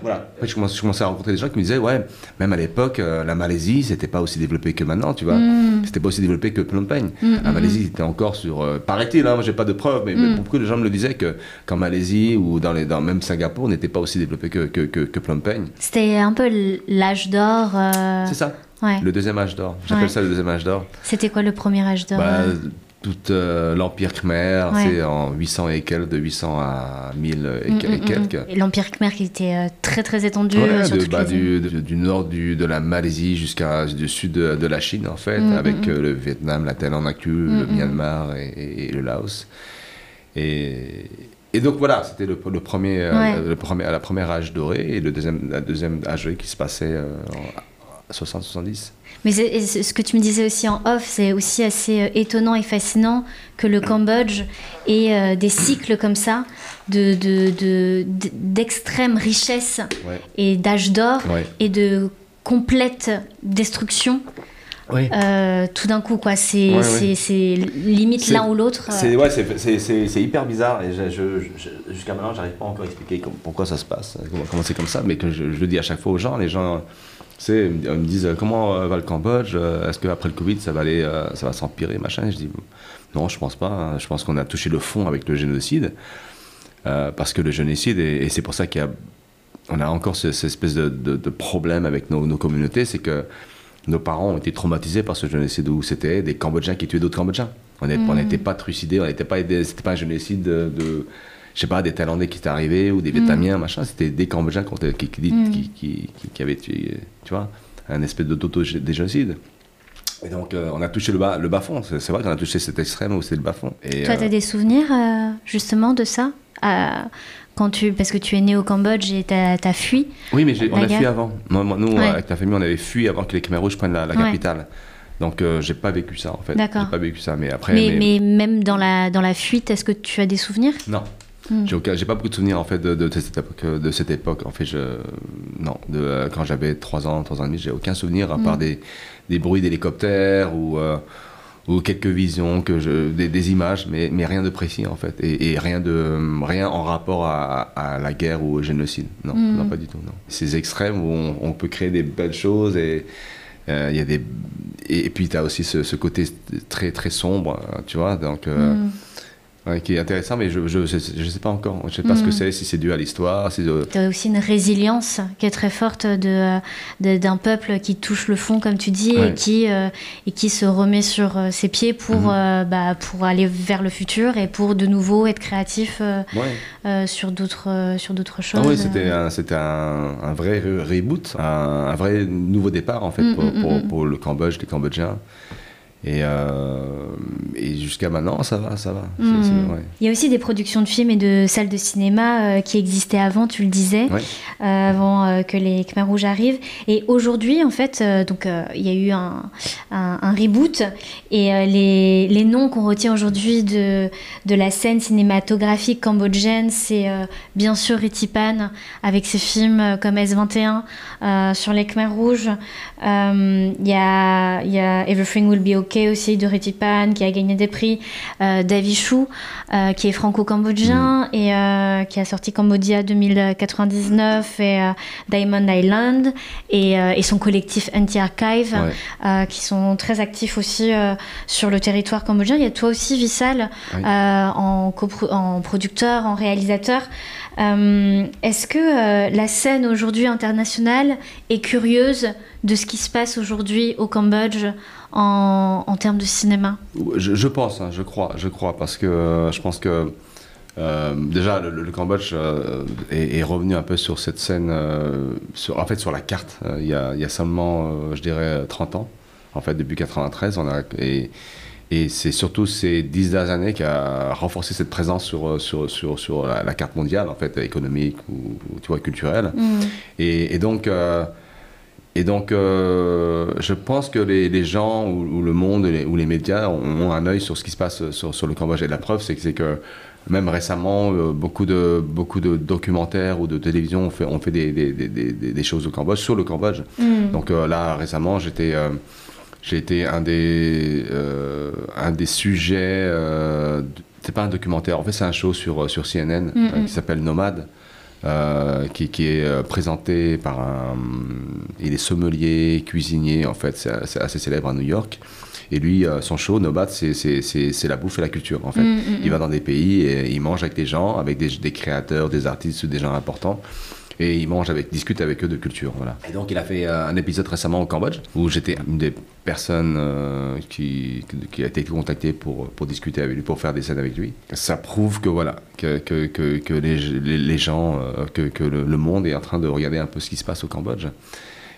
Voilà. Après, je commençais, je commençais à rencontrer des gens qui me disaient, ouais, même à l'époque, euh, la Malaisie, c'était pas aussi développé que maintenant, tu vois. Mm. C'était pas aussi développé que Phnom Penh. Mm, la mm, Malaisie était encore sur. euh, Paraît-il, hein, moi j'ai pas de preuves, mais, mais beaucoup de gens me le disaient que qu'en Malaisie ou dans, les, dans même Singapour n'était pas aussi développé que, que, que, que Phnom Penh. C'était un peu l'âge d'or. euh, C'est ça, Ouais. le deuxième âge d'or. J'appelle Ouais. ça le deuxième âge d'or. C'était quoi le premier âge d'or Bah, tout euh, l'Empire Khmer, Ouais. c'est en 800 et quelques, de 800 à 1000 et, Mm, que- mm, et mm, quelques. Et l'Empire Khmer qui était euh, très très étendu Ouais, euh, sur de- bah, du, de- du nord du, de la Malaisie jusqu'à du sud de, de la Chine, en fait, avec euh, le Vietnam, la Thaïlande le. Myanmar et, et- et le Laos. Et, et donc voilà, c'était le, le premier, euh, Ouais. le premier, la première âge doré et le deuxième, la deuxième âge doré qui se passait en 60-70. Mais ce que tu me disais aussi en off, c'est aussi assez euh, étonnant et fascinant que le Cambodge ait euh, des cycles comme ça de, de, de- d- d'extrême richesse Ouais. et d'âge d'or Ouais. et de complète destruction euh, tout d'un coup quoi c'est, Ouais, ouais. limite l'un ou l'autre. C'est ouais, hyper bizarre et jusqu'à maintenant, j'arrive pas encore à expliquer pourquoi ça se passe, comment, c'est comme ça, mais que je, je le dis à chaque fois aux gens, les gens, sais, ils me disent euh, comment euh, va le Cambodge, euh, est-ce qu'après le Covid ça va aller, ça va s'empirer, machin? Et je dis non, je pense pas. hein. Je pense qu'on a touché le fond avec le génocide, euh, parce que le génocide et, et c'est pour ça qu'il y a, on a encore ce- cette espèce de, de- de problème avec nos, nos communautés, c'est que nos parents ont été traumatisés par ce génocide où c'était des Cambodgiens qui tuaient d'autres Cambodgiens. On n'était pas trucidés, on n'était pas aidés, c'était pas un génocide de, de- je sais pas, des Thaïlandais qui étaient arrivés ou des Vietnamiens, machin. C'était des Cambodgiens qui, qui, qui, Mm. qui, avaient tué, tu vois, un espèce de d'auto-génocide. Et donc, euh, on a touché le bas, le bas fond. C'est vrai qu'on a touché cet extrême où c'est le bas fond. Et, toi euh, tu as des souvenirs euh, justement de ça? Euh, quand tu parce que tu es né au Cambodge et tu as fui Oui, mais on a guerre. fui avant. Nous, Ouais. avec ta famille, on avait fui avant que les Khmer Rouges prennent la, la Ouais. capitale. Donc, euh, j'ai pas vécu ça, en fait. D'accord. J'ai pas vécu ça. Mais après, mais, mais- mais même dans la, dans la fuite est-ce que tu as des souvenirs? Non. Hmm. J'ai pas beaucoup de souvenirs en fait de, de cette époque. De cette époque. En fait, je non. De euh, quand j'avais 3 ans, 3 ans et demi, j'ai aucun souvenir à Hmm. part des, des bruits d'hélicoptères ou euh, ou quelques visions que je des, des images, mais, mais rien de précis en fait et, et rien de rien en rapport à, à la guerre ou au génocide. Non, Hmm. non pas du tout. Non. Ces extrêmes où on, on peut créer des belles choses et euh, y a des et, et puis tu as aussi ce, ce côté très très sombre, euh, tu vois. Donc euh, Hmm. Ouais, qui est intéressant, mais je je, je, sais- je sais pas encore. Je sais pas ce que Mhm. c'est, si c'est dû à l'histoire, si de- Tu as aussi une résilience qui est très forte de, d'un peuple qui touche le fond, comme tu dis, et, qui, euh, et qui se remet sur euh, ses pieds pour, Mhm. euh, bah, pour aller vers le futur et pour de nouveau être créatif euh, Ouais. euh, sur, d'autres, euh, sur d'autres choses. Ah oui, c'était un, c'était un, un vrai re- reboot, un, un vrai nouveau départ en fait Mm, pour, mm, pour, mm, mm. pour le Cambodge, les Cambodgiens. Et, euh, et jusqu'à maintenant, ça va, ça va. Mm. ouais. Il y a aussi des productions de films et de salles de cinéma euh, qui existaient avant, tu le disais, Ouais. euh, avant que les Khmer Rouges arrivent. Et aujourd'hui, en fait, donc il y a eu un, un- un reboot et les, les noms qu'on retient aujourd'hui de, de la scène cinématographique cambodgienne, c'est bien sûr Ritipan avec ses films comme S21 euh, sur les Khmer Rouges. Il y, a, il y a Everything Will Be Okay aussi de Ritipan qui a gagné des prix. Euh, Davy Chou euh, qui est franco-cambodgien et euh, qui a sorti Cambodia 2099 et euh, Diamond Island et, et son collectif Anti-Archive Ouais. qui sont très actifs aussi sur le territoire cambodgien. Il y a toi aussi, Vissal, Oui. en, en producteur, en réalisateur. Est-ce que la scène aujourd'hui internationale est curieuse de ce qui se passe aujourd'hui au Cambodge en, en termes de cinéma Je, je pense, hein, je crois, je crois, parce que euh, je pense que euh, déjà le, le Cambodge euh, est, est revenu un peu sur cette scène, euh, sur, en fait sur la carte, il, y a, il y a seulement, je dirais, 30 ans, en fait depuis 93, on a, et, et c'est surtout ces dix dernières années qui a renforcé cette présence sur, sur, sur, sur la, la carte mondiale, en fait, économique ou, tu vois, culturelle. Et, et donc, et donc euh, je pense que les, les gens ou, ou le monde les- ou les médias ont, un œil sur ce qui se passe sur, sur le Cambodge. Et la preuve, c'est que, même récemment, euh, beaucoup, de, beaucoup de documentaires ou de télévision ont fait, ont fait des, des, des, des- choses au Cambodge, sur le Cambodge. Donc euh, là, récemment, j'étais... j'ai été un des, un des sujets. C'est pas un documentaire, en fait, c'est un show sur, sur CNN Mm, mm. qui s'appelle Nomade. Euh, qui, qui est euh, présenté par un. Il est sommelier, cuisinier, en fait, c'est assez célèbre à New York. Et lui, euh, son show, Nomade, c'est- c'est c'est- c'est la bouffe et la culture, en fait. Mm, mm, Il va dans des pays et il mange avec des gens, avec des, des créateurs, des artistes ou des gens importants. Et il mange avec, discute avec eux de culture. Voilà. Et donc il a fait euh, un épisode récemment au Cambodge où j'étais une des personnes euh, qui, a été contactée pour, pour discuter avec lui, pour faire des scènes avec lui. Ça prouve que voilà, que, que, que, les, les, gens, euh, que, que le monde est en train de regarder un peu ce qui se passe au Cambodge.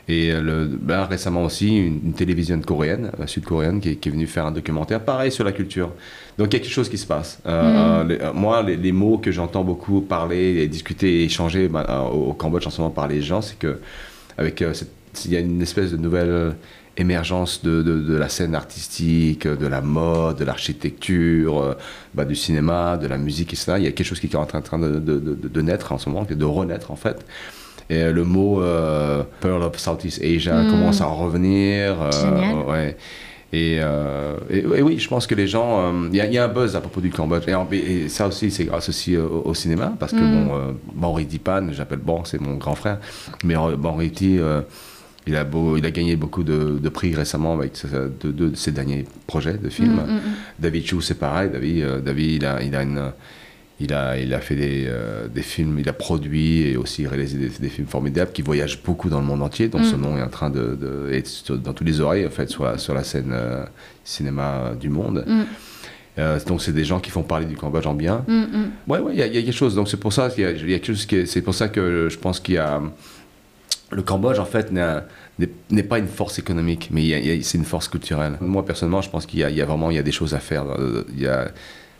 Et euh, le, ben, récemment aussi, une, une télévision coréenne, euh, sud-coréenne, qui, qui, est venue faire un documentaire, pareil sur la culture. Donc il y a quelque chose qui se passe. Euh, mm. les, moi, les, les, mots que j'entends beaucoup parler, et discuter et échanger ben, au, au, Cambodge en ce moment par les gens, c'est que avec cette, il y a une espèce de nouvelle émergence de, de, de, la scène artistique, de la mode, de l'architecture, bah, du cinéma, de la musique, etc. Il y a quelque chose qui est en train, train de, de, naître en ce moment, de renaître en fait. Et le mot euh, Pearl of Southeast Asia mm. commence à revenir. Euh, ouais. Et, euh, et, et, oui, je pense que les gens. Il y, y, a un buzz à propos du Cambodge. Et, et ça aussi, c'est grâce aussi au, au, cinéma. Parce que, mm. bon, euh, Banri Dipan, j'appelle Bon, c'est mon grand frère. Mais euh, il, a beau, il a gagné beaucoup de, de prix récemment avec de, de, ses derniers projets de films. Mm, David Chou, c'est pareil. David, David il, a, il a une il a, il a fait des, euh, des, films, il a produit et aussi réalisé des, des, films formidables qui voyagent beaucoup dans le monde entier. Donc mm. son nom est en train de, de être dans toutes les oreilles en fait sur la, sur la scène euh, cinéma du monde. Mm. Euh, donc c'est des gens qui font parler du Cambodge en bien. Mm, ouais, ouais, il y, y, a quelque chose. Donc c'est pour ça qu'il y, y, a quelque chose c'est pour ça que je pense qu'il y a le Cambodge en fait n'est pas une force économique, mais c'est une force culturelle. Moi personnellement, je pense qu'il y, y, a vraiment il y a des choses à faire. Il y a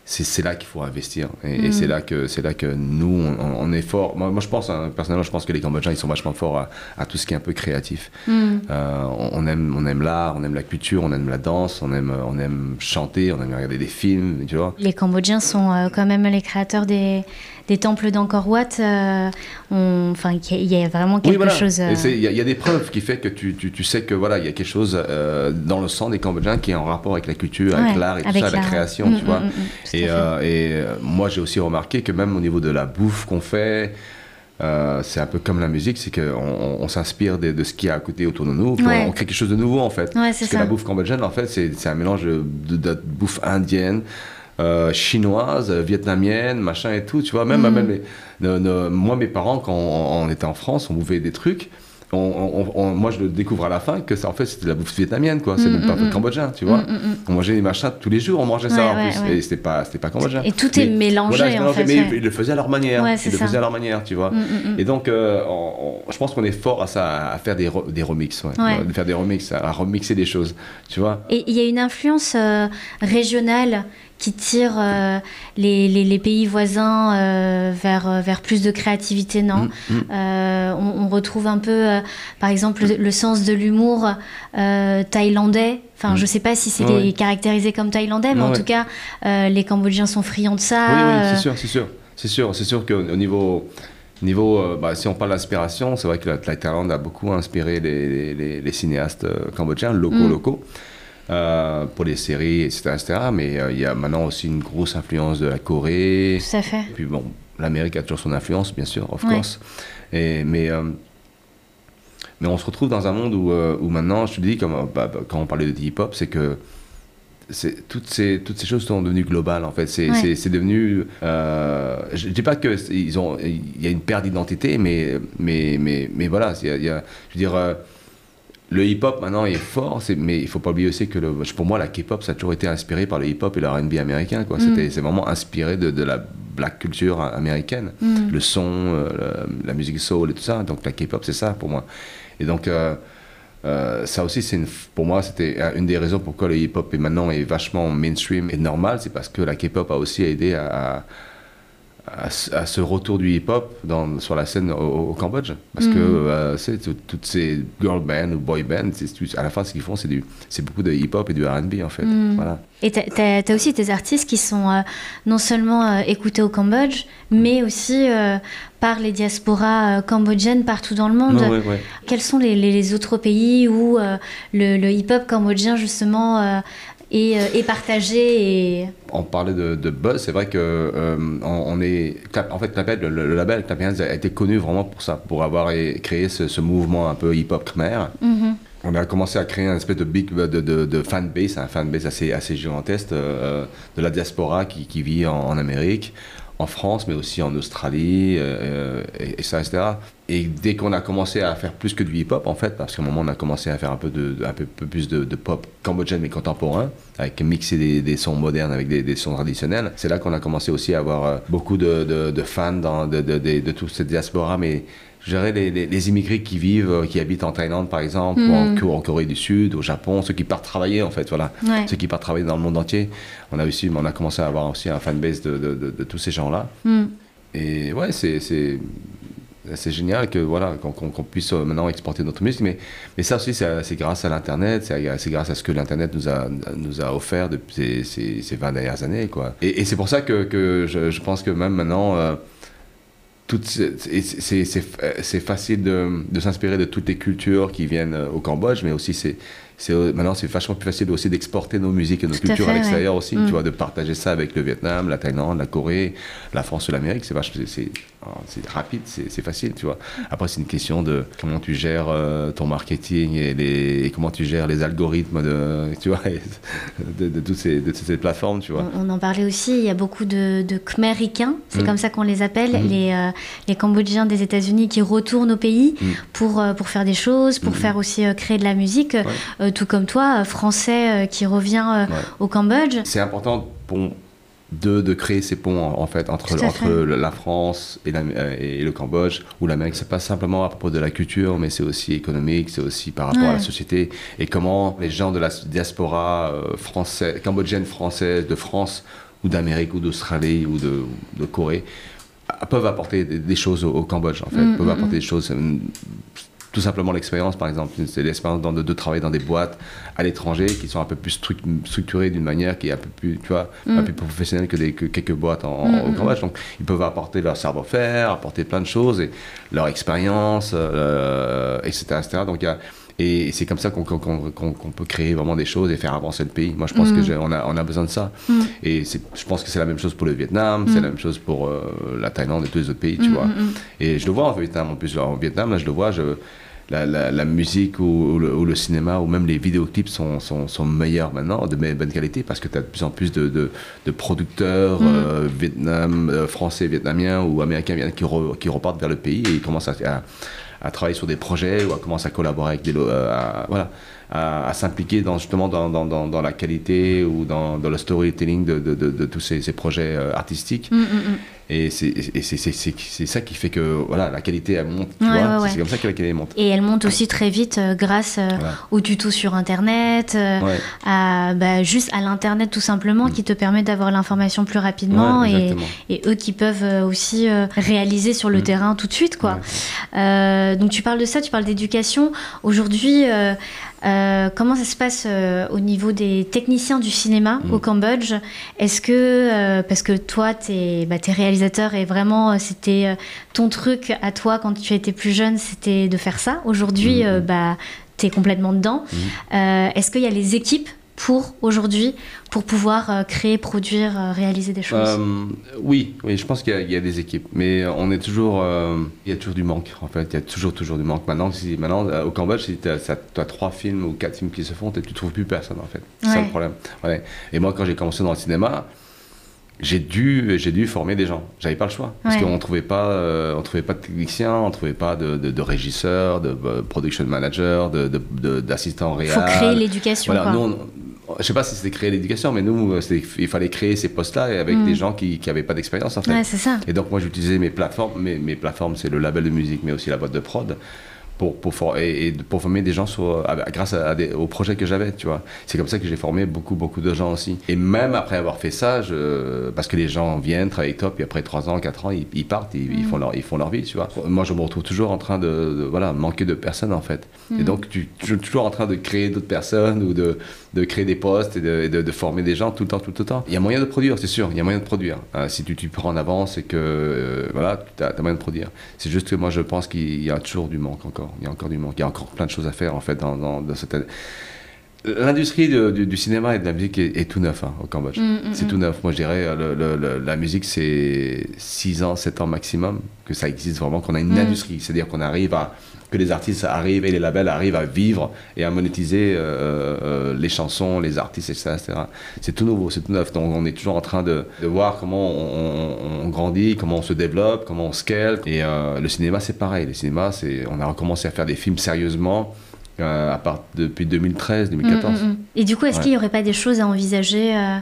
c'est là qu'il faut investir. Et, mmh. et c'est là que c'est là que nous on, on est fort. Moi, moi, je pense hein, personnellement, je pense que les Cambodgiens ils sont vachement forts à, à tout ce qui est un peu créatif. Mmh. Euh, on, aime on aime l'art, on aime la culture, on aime la danse, on aime on aime chanter, on aime regarder des films, tu vois. Les Cambodgiens sont euh, quand même les créateurs des des temples d'Angkor Wat, euh, on, enfin, il y, a vraiment quelque oui, voilà. chose. Il euh... y, y, a des preuves qui fait que tu, tu, tu sais que voilà, il y a quelque chose euh, dans le sang des Cambodgiens qui est en rapport avec la culture, avec ouais, l'art et tout avec ça, la création, mmh, tu vois. Mmh, et, et moi, j'ai aussi remarqué que même au niveau de la bouffe qu'on fait. Euh, c'est un peu comme la musique, c'est qu'on on, on s'inspire de, de, ce qu'il y a à côté autour de nous, ouais. on crée quelque chose de nouveau en fait. Ouais, Parce que la bouffe cambodgienne, en fait, c'est un mélange de, de, de, bouffe indienne, euh, chinoise, vietnamienne, machin et tout, tu vois. Même, mm. même les, ne, ne, moi, mes parents, quand on, on, était en France, on bouffait des trucs. On, on, moi, je le découvre à la fin que ça, en fait, c'était la bouffe vietnamienne, quoi. C'est mm, même pas mm, cambodgien, tu vois. On mangeait des machins tous les jours, on mangeait ça en ouais, plus. ouais. Et c'était pas, c'était pas cambodgien. Et tout mais, est mélangé, voilà, en fait. Mais ils, ils, le faisaient à leur manière. Ils le faisaient à leur manière, tu vois. Et donc, euh, je pense qu'on est fort à ça, à faire des, re, des remixes. De faire des remixes, à remixer des choses, tu vois. Et il y a une influence euh, régionale qui tire euh, les, les, les, pays voisins euh, vers, vers plus de créativité, non mmh, mmh. On, on, retrouve un peu, euh, par exemple, le, le sens de l'humour euh, thaïlandais. Enfin, mmh. je sais pas si c'est ouais. caractérisé comme thaïlandais, mais en tout cas, euh, les Cambodgiens sont friands de ça. Oui, oui, c'est sûr, c'est sûr. C'est sûr, c'est sûr qu'au niveau... Niveau, euh, bah, si on parle d'inspiration, c'est vrai que la, la, Thaïlande a beaucoup inspiré les cinéastes cambodgiens, locaux, locaux. Euh, pour les séries, etc. etc. mais euh, il y a maintenant aussi une grosse influence de la Corée. Tout à fait. Et puis bon, l'Amérique a toujours son influence, bien sûr, of ouais. course. Et, mais, euh, mais on se retrouve dans un monde où, où maintenant, je te dis, comme, bah, bah, quand on parlait de hip-hop, c'est que toutes ces, toutes ces choses sont devenues globales en fait. C'est ouais. devenu. Euh, je ne dis pas qu'il y a une perte d'identité, mais, mais, mais, mais voilà, il y a, y a, je veux dire, le hip-hop maintenant est fort, est, mais il faut pas oublier aussi que le, pour moi la K-pop ça a toujours été inspiré par le hip-hop et le R&B américain quoi. Mm. C'est vraiment inspiré de, de, la black culture américaine, mm. le son, euh, la, la, musique soul et tout ça. Donc la K-pop c'est ça pour moi. Et donc euh, euh, ça aussi c'est pour moi c'était une des raisons pourquoi le hip-hop est maintenant est vachement mainstream et normal, c'est parce que la K-pop a aussi aidé à, à à, à, ce retour du hip-hop sur la scène au, au Cambodge. Parce mm. que euh, c'est toutes ces girl bands ou boy bands, à la fin, ce qu'ils font, c'est beaucoup de hip-hop et du RB, en fait. Mm. Voilà. Et tu as, as, aussi tes artistes qui sont euh, non seulement euh, écoutés au Cambodge, mais aussi euh, par les diasporas euh, cambodgiennes partout dans le monde. Ouais, ouais, ouais. Quels sont les, les, les, autres pays où euh, le, le hip-hop cambodgien, justement, et, euh, et. Et... On parlait de, de buzz, c'est vrai que euh, on, on, est, en fait, le, label Clapians a été connu vraiment pour ça, pour avoir créé ce, ce mouvement un peu hip-hop khmer. Mm -hmm. On a commencé à créer un espèce de big de, de, de fanbase, un fanbase assez, assez gigantesque euh, de la diaspora qui, qui vit en, en Amérique en France, mais aussi en Australie, euh, et, ça, etc. Et dès qu'on a commencé à faire plus que du hip-hop, en fait, parce qu'à un moment, on a commencé à faire un peu, de, un peu, plus de, pop cambodgien, mais contemporain, avec mixer des, sons modernes avec des, sons traditionnels, c'est là qu'on a commencé aussi à avoir euh, beaucoup de, fans de, toute cette diaspora, mais je dirais les, les, immigrés qui vivent, euh, qui habitent en Thaïlande par exemple, ou, en, hmm. Corée du Sud, au Japon, ceux qui partent travailler en fait, voilà, ceux qui partent travailler dans le monde entier. On a aussi, on a commencé à avoir aussi un fanbase de, de, de, tous ces gens-là. Hmm. Et ouais, c'est c'est génial que voilà qu'on puisse euh, maintenant exporter notre musique mais mais ça aussi c'est grâce à l'internet c'est grâce à ce que l'internet nous a nous a offert depuis ces, ces, 20 dernières années quoi et, et c'est pour ça que, que je, je, pense que même maintenant euh, c'est facile de, de s'inspirer de toutes les cultures qui viennent euh, au Cambodge, mais aussi c'est maintenant c'est vachement plus facile aussi d'exporter nos musiques et nos cultures à, l'extérieur aussi, tu mm. vois, de partager ça avec le Vietnam, la Thaïlande, la Corée, la France ou l'Amérique, c'est c'est rapide, c'est facile, tu vois. Après c'est une question de comment tu gères euh, ton marketing et, les, comment tu gères les algorithmes de, tu vois, de, toutes ces, de, toutes ces, plateformes, tu vois. On, en parlait aussi, il y a beaucoup de, de Khméricains, c'est mm. comme ça qu'on les appelle, mm. les, euh, les Cambodgiens des États-Unis qui retournent au pays pour, euh, pour faire des choses, pour faire aussi créer de la musique. Tout comme toi, français qui revient au Cambodge. C'est important pour de, de, créer ces ponts en, fait entre, entre la France et, et, le Cambodge ou l'Amérique. C'est pas simplement à propos de la culture, mais c'est aussi économique, c'est aussi par rapport à la société et comment les gens de la diaspora française, cambodgienne française de France ou d'Amérique ou d'Australie ou de, de, Corée peuvent apporter des, choses au, Cambodge en fait, mm, peuvent mm, apporter mm. des choses tout simplement l'expérience, par exemple. C'est l'expérience de, de, travailler dans des boîtes à l'étranger qui sont un peu plus structurées d'une manière qui est un peu plus, tu vois, un mm. peu plus professionnelle que, des, quelques boîtes en, mm, au mm, Cambodge. Donc, ils peuvent apporter leur savoir-faire, apporter plein de choses et leur expérience, euh, etc., etc. Donc, il y a et c'est comme ça qu'on peut créer vraiment des choses et faire avancer le pays. Moi, je pense mm. qu'on a, on a besoin de ça. Mm. Et je pense que c'est la même chose pour le Vietnam, c'est mm. la même chose pour euh, la Thaïlande et tous les autres pays, tu vois. Et je le vois en Vietnam, en plus, en Vietnam, là, je le vois, je, la, la, musique ou, le, cinéma ou même les vidéoclips sont, sont, sont meilleurs maintenant, de bonne qualité, parce que tu as de plus en plus de, de, producteurs euh, Vietnam, euh, français, vietnamiens ou américains qui, qui repartent vers le pays et ils commencent à à travailler sur des projets ou à commencer à collaborer avec des... Euh, voilà, à, s'impliquer dans, justement dans, dans, dans, la qualité ou dans, le storytelling de, de, tous ces, ces, projets euh, artistiques. Mm, mm, mm. Et c'est ça qui fait que voilà, la qualité elle monte. C'est comme ça que la qualité monte. Et elle monte aussi très vite euh, grâce aux tutos sur Internet, à, bah, juste à l'Internet tout simplement, qui te permet d'avoir l'information plus rapidement et, et, eux qui peuvent aussi réaliser sur le terrain tout de suite. Quoi. donc tu parles de ça, tu parles d'éducation. Aujourd'hui, euh, comment ça se passe euh, au niveau des techniciens du cinéma au mm. Cambodge? Est-ce que, euh, parce que toi, tu es, bah, réalisateur et vraiment c'était ton truc à toi quand tu étais plus jeune, c'était de faire ça. Aujourd'hui, mm. bah, tu es complètement dedans. Mm. Est-ce qu'il y a les équipes pour aujourd'hui, pour pouvoir euh, créer, produire, euh, réaliser des choses euh, Oui, oui, je pense qu'il y, a des équipes, mais on est toujours, il y a toujours du manque. En fait, il y a toujours, toujours du manque. Maintenant, si, maintenant au Cambodge, si tu as, trois films ou quatre films qui se font, tu ne trouves plus personne en fait. C'est ça le problème. Et moi, quand j'ai commencé dans le cinéma, j'ai dû, j'ai dû former des gens. J'avais pas le choix parce qu'on trouvait pas, on trouvait pas de techniciens, on trouvait pas de, de, de régisseurs, de, production manager, d'assistants réels. Il faut créer l'éducation. Voilà, je sais pas si c'était créer l'éducation, mais nous, il fallait créer ces postes-là avec mm. des gens qui n'avaient pas d'expérience en fait. Ouais, ça. Et donc moi j'utilisais mes plateformes, mes, mes plateformes c'est le label de musique, mais aussi la boîte de prod pour, pour, et, pour former des gens sur, grâce à, des, aux projets que j'avais, tu vois. C'est comme ça que j'ai formé beaucoup, beaucoup de gens aussi. Et même après avoir fait ça, je, parce que les gens viennent, travaillent top, et après 3 ans, 4 ans, ils, partent, ils, mm. font leur, ils font leur vie, tu vois. Moi, je me retrouve toujours en train de, voilà, manquer de personnes, en fait. Et mm. donc, tu, je suis toujours en train de créer d'autres personnes ou de, de créer des postes et de, de, former des gens tout le temps, tout le temps. Il y a moyen de produire, c'est sûr, il y a moyen de produire. Euh, si tu, tu prends en avance et que, euh, voilà, tu as, moyen de produire. C'est juste que moi, je pense qu'il y a toujours du manque encore. Il y a encore du manque. Il y a encore plein de choses à faire, en fait, dans, dans, cette L'industrie du, du, cinéma et de la musique est, tout neuf hein, au Cambodge. Mm, mm, c'est mm. tout neuf. Moi, je dirais, euh, le, le- le- la musique, c'est 6 ans, 7 ans maximum que ça existe vraiment, qu'on a une Mm. industrie. C'est-à-dire qu'on arrive à. Que les artistes arrivent et les labels arrivent à vivre et à monétiser euh, euh, les chansons, les artistes, etc. C'est tout nouveau, c'est tout neuf. Donc, on est toujours en train de, de voir comment on, on- on grandit, comment on se développe, comment on scale. Et euh, le cinéma, c'est pareil. Le cinéma, c'est. On a recommencé à faire des films sérieusement. euh, à part depuis 2013, 2014. Mm, mm, mm. Et du coup, est-ce Ouais. qu'il n'y aurait pas des choses à envisager euh,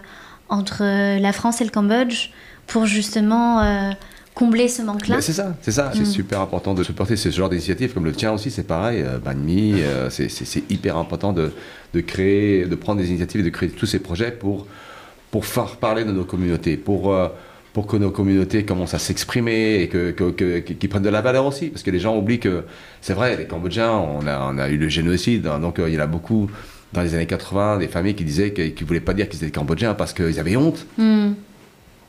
entre euh, la France et le Cambodge pour justement euh, combler ce manque-là C'est ça, c'est ça. Mm. C'est super important de supporter ce genre d'initiative comme le tien aussi, c'est pareil. Euh, Banh Mi, euh, c'est- hyper important de, de créer, de prendre des initiatives et de créer tous ces projets pour, pour faire parler de nos communautés, pour, euh, pour que nos communautés commencent à s'exprimer et que, que- que- qu'ils prennent de la valeur aussi. Parce que les gens oublient que, c'est vrai, les Cambodgiens, on a, on a eu le génocide, hein, donc euh, il y en a beaucoup dans les années 80, des familles qui disaient qu'ils ne voulaient pas dire qu'ils étaient Cambodgiens parce qu'ils avaient honte. Mm.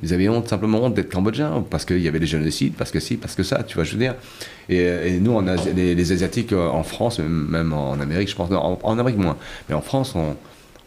Ils avaient honte, simplement honte d'être cambodgiens, parce qu'il y avait les génocides, parce que si, parce que ça, tu vois, je veux dire. Et, et nous, en Asi- les, les Asiatiques euh, en France, même, en Amérique, je pense, en, en Amérique moins, mais en France, on,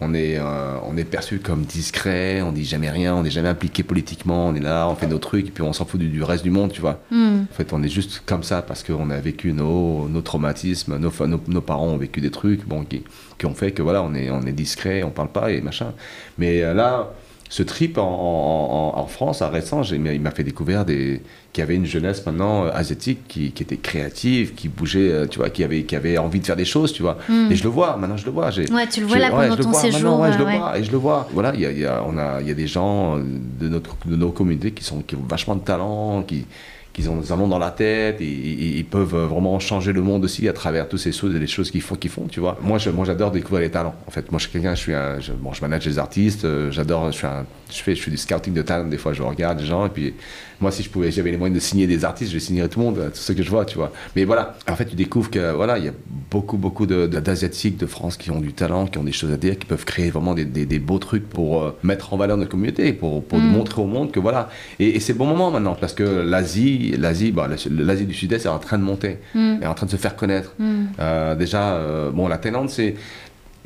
on est, euh, on est perçu comme discret, on dit jamais rien, on n'est jamais impliqué politiquement, on est là, on fait nos trucs, et puis on s'en fout du, du reste du monde, tu vois. Mm. En fait, on est juste comme ça parce qu'on a vécu nos, nos traumatismes, nos, fa- nos, nos parents ont vécu des trucs bon, qui, qui ont fait que voilà, on est, on est discret, on parle pas et machin. Mais euh, là, ce trip en, en- en- France, à récent, il m'a fait découvrir des, qu'il y avait une jeunesse maintenant euh, asiatique qui, qui était créative, qui bougeait, euh, tu vois, qui avait, qui avait envie de faire des choses, tu vois. Mm. Et je le vois, maintenant je le vois. Ouais, tu le vois là ouais, pendant le ton vois séjour. ouais, je le ouais. vois et je le vois. Voilà, il y a, y a- on a, il y a des gens euh, de, notre, de nos communautés qui, sont, qui ont vachement de talent, qui, qui ont des talents dans la tête, et, ils peuvent vraiment changer le monde aussi à travers toutes ces choses et les choses qu'ils font, qu'ils font, tu vois. Moi, je- moi, j'adore découvrir les talents. En fait, moi, je suis quelqu'un, je suis un, bon, je manage les artistes, euh, j'adore, je suis un, je fais, je fais du scouting de talent. Des fois, je regarde les gens, et puis moi, si je pouvais, j'avais les moyens de signer des artistes, je signerais tout le monde, euh, tout ce que je vois, tu vois. Mais voilà, en fait, tu découvres que voilà, il y a beaucoup, beaucoup de- d'asiatiques de, France qui ont du talent, qui ont des choses à dire, qui peuvent créer vraiment des, des- des beaux trucs pour euh, mettre en valeur notre communauté, pour, pour Mm. montrer au monde que voilà. Et, et c'est bon moment maintenant, parce que l'Asie, l'Asie, bah, la- l'Asie du Sud-Est est en train de monter, Mm. est en train de se faire connaître. Mm. Euh, déjà, euh, bon, la Thaïlande, c'est.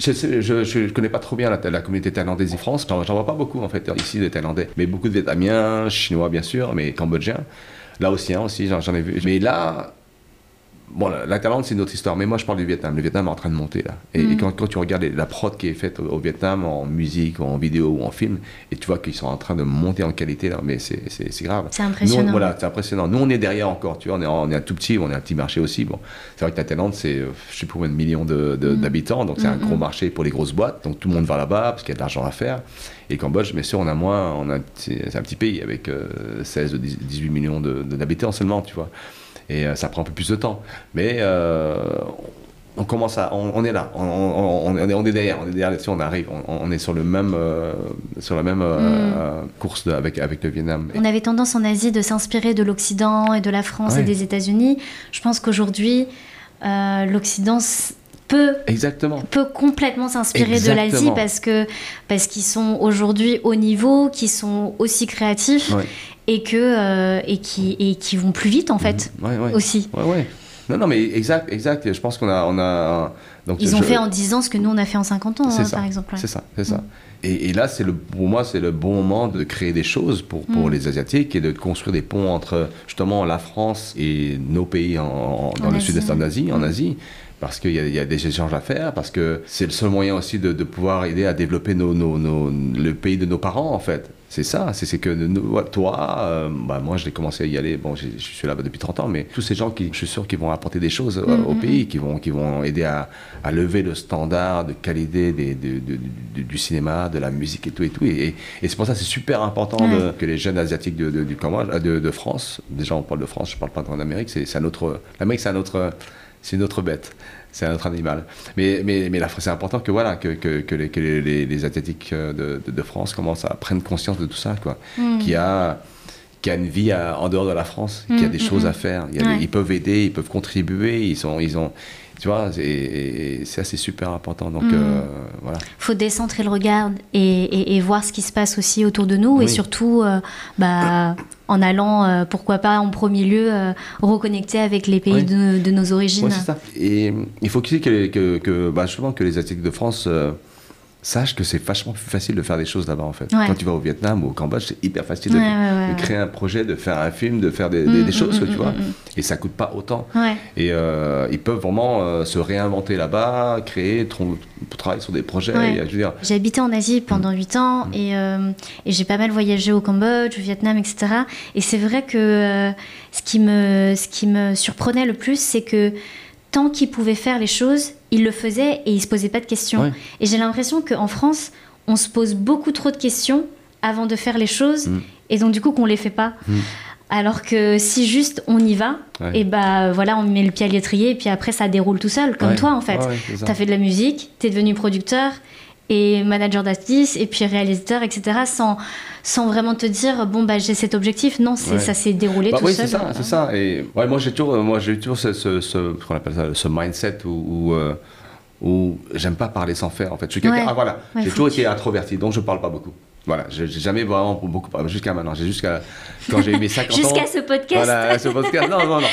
Je ne connais pas trop bien la, communauté thaïlandaise en France. J'en vois pas beaucoup, en fait, ici, des Thaïlandais. Mais beaucoup de Vietnamiens, Chinois, bien sûr, mais Cambodgiens. Laotiens aussi, j'en ai vu. Mais là, bon, la, la Thaïlande, c'est une autre histoire. Mais moi, je parle du Vietnam. Le Vietnam est en train de monter, là. Et, Mm. et quand, quand tu regardes les- la prod qui est faite au, au Vietnam, en musique, ou en vidéo, ou en film, et tu vois qu'ils sont en train de monter en qualité, là, mais c'est grave. C'est Nous, impressionnant. on- voilà, c'est impressionnant. Nous, on est derrière encore, tu vois, on est, on est un tout petit, on est un petit marché aussi. Bon, c'est vrai que la Thaïlande, c'est, je sais pas combien de millions de- de- Mm. d'habitants, donc c'est un Mm, gros marché pour les grosses boîtes, donc tout le monde va là-bas parce qu'il y a de l'argent à faire. Et Cambodge, bien sûr, on a moins, on a, c'est un petit pays avec euh, 16 ou 10 18 millions d'habitants seulement, tu vois. Et euh, ça prend un peu plus de temps. Mais euh, on commence à, on, on est là, on, on- on est, on est derrière, on est derrière là-dessus, on arrive, on, est sur le même, euh, sur la même euh, Mm. course de- avec, avec le Vietnam. On avait tendance en Asie de s'inspirer de l'Occident et de la France Ouais. et des États-Unis. Je pense qu'aujourd'hui, euh, l'Occident peut Exactement. peut complètement s'inspirer de l'Asie parce que parce qu'ils sont aujourd'hui au niveau, qu'ils sont aussi créatifs Ouais. et que euh, et qui et qui vont plus vite en fait Ouais, ouais. aussi. Ouais, ouais. Non, non, mais exact, exact. Je pense qu'on a, on a. Donc, Ils ont je- fait en 10 ans ce que nous on a fait en 50 ans hein, ça. par exemple. C'est ça, c'est ça. Et, et là, c'est le, pour moi, c'est le bon moment de créer des choses pour, pour Mm. les Asiatiques et de construire des ponts entre justement la France et nos pays en, en- dans En le Asie. sud-est en Asie, en Mm. Parce qu'il y, a- il y a des échanges à faire, parce que c'est le seul moyen aussi de, de pouvoir aider à développer nos, nos- nos- le pays de nos parents, en fait. C'est ça, c'est que nous- toi, euh, bah, moi je l'ai commencé à y aller, bon, j'ai- je suis là depuis 30 ans, mais tous ces gens qui, je suis sûr, qui vont apporter des choses euh, Mm, au mm, pays, qui vont, qui vont aider à, à lever le standard de qualité des, de- de- de- du cinéma, de la musique et tout et tout. Et, et- et c'est pour ça que c'est super important que les jeunes asiatiques du Cambodge, euh, de, France, déjà on parle de France, je parle pas d'Amérique, c'est un autre, l'Amérique c'est un autre, c'est une autre bête. C'est un autre animal. Mais, mais, mais là, c'est important que, voilà, que, que, que les, que les, les- les Asiatiques euh, de, de- de France commencent à prendre conscience de tout ça. Quoi. Mm. Qu'il y a, qu'il y a une vie à- en dehors de la France, qu'il y a Mm, des mm, choses mm. à faire. Il y a des- Ouais. ils peuvent aider, ils peuvent contribuer, ils, sont, ils ont. Tu vois, et, et ça, c'est super important. Donc, euh, voilà. faut décentrer le regard et, et- et voir ce qui se passe aussi autour de nous et surtout euh, bah, en allant, euh, pourquoi pas en premier lieu, reconnecter avec les pays Oui. de, de nos origines. Ouais, c'est ça. Et il faut aussi que, que, que, bah, que les Asiatiques de France sache que c'est vachement plus facile de faire des choses là-bas en fait. Ouais. Quand tu vas au Vietnam ou au Cambodge, c'est hyper facile de, Ouais, ouais, ouais, de créer un projet, de faire un film, de faire des, Mm, des mm, choses, mm, tu vois. Et ça coûte pas autant. Et euh, ils peuvent vraiment euh, se réinventer là-bas, créer, travailler sur des projets. J'ai habité en Asie pendant 8 ans et, euh, et j'ai pas mal voyagé au Cambodge, au Vietnam, etc. Et c'est vrai que ce, qui me, ce qui me surprenait le plus, c'est que tant qu'il pouvait faire les choses, il le faisait et il se posait pas de questions. Ouais. Et j'ai l'impression qu'en France, on se pose beaucoup trop de questions avant de faire les choses Mm. et donc du coup qu'on les fait pas. Alors que si juste on y va, Ouais. et bah voilà, on met le pied à l'étrier et puis après ça déroule tout seul, comme Ouais. toi en fait. Ça. T'as fait de la musique, t'es devenu producteur et manager d'artistes et puis réalisateur, etc. Sans, sans vraiment te dire bon bah j'ai cet objectif. Non, Ouais. ça s'est déroulé Bah tout oui, seul. c'est ça, c'est ça. Et ouais, moi j'ai toujours, moi j'ai toujours ce, ce, ce- qu'on appelle ça, ce mindset où, où, euh, où j'aime pas parler sans faire. En fait, je suis. Ouais. Ah voilà, Ouais, j'ai toujours été introverti, donc je parle pas beaucoup. Voilà, j'ai jamais vraiment beaucoup parlé jusqu'à maintenant. J'ai jusqu'à quand j'ai eu mes 50 ans. Jusqu'à ce podcast. Voilà, ce podcast. Non, non, non.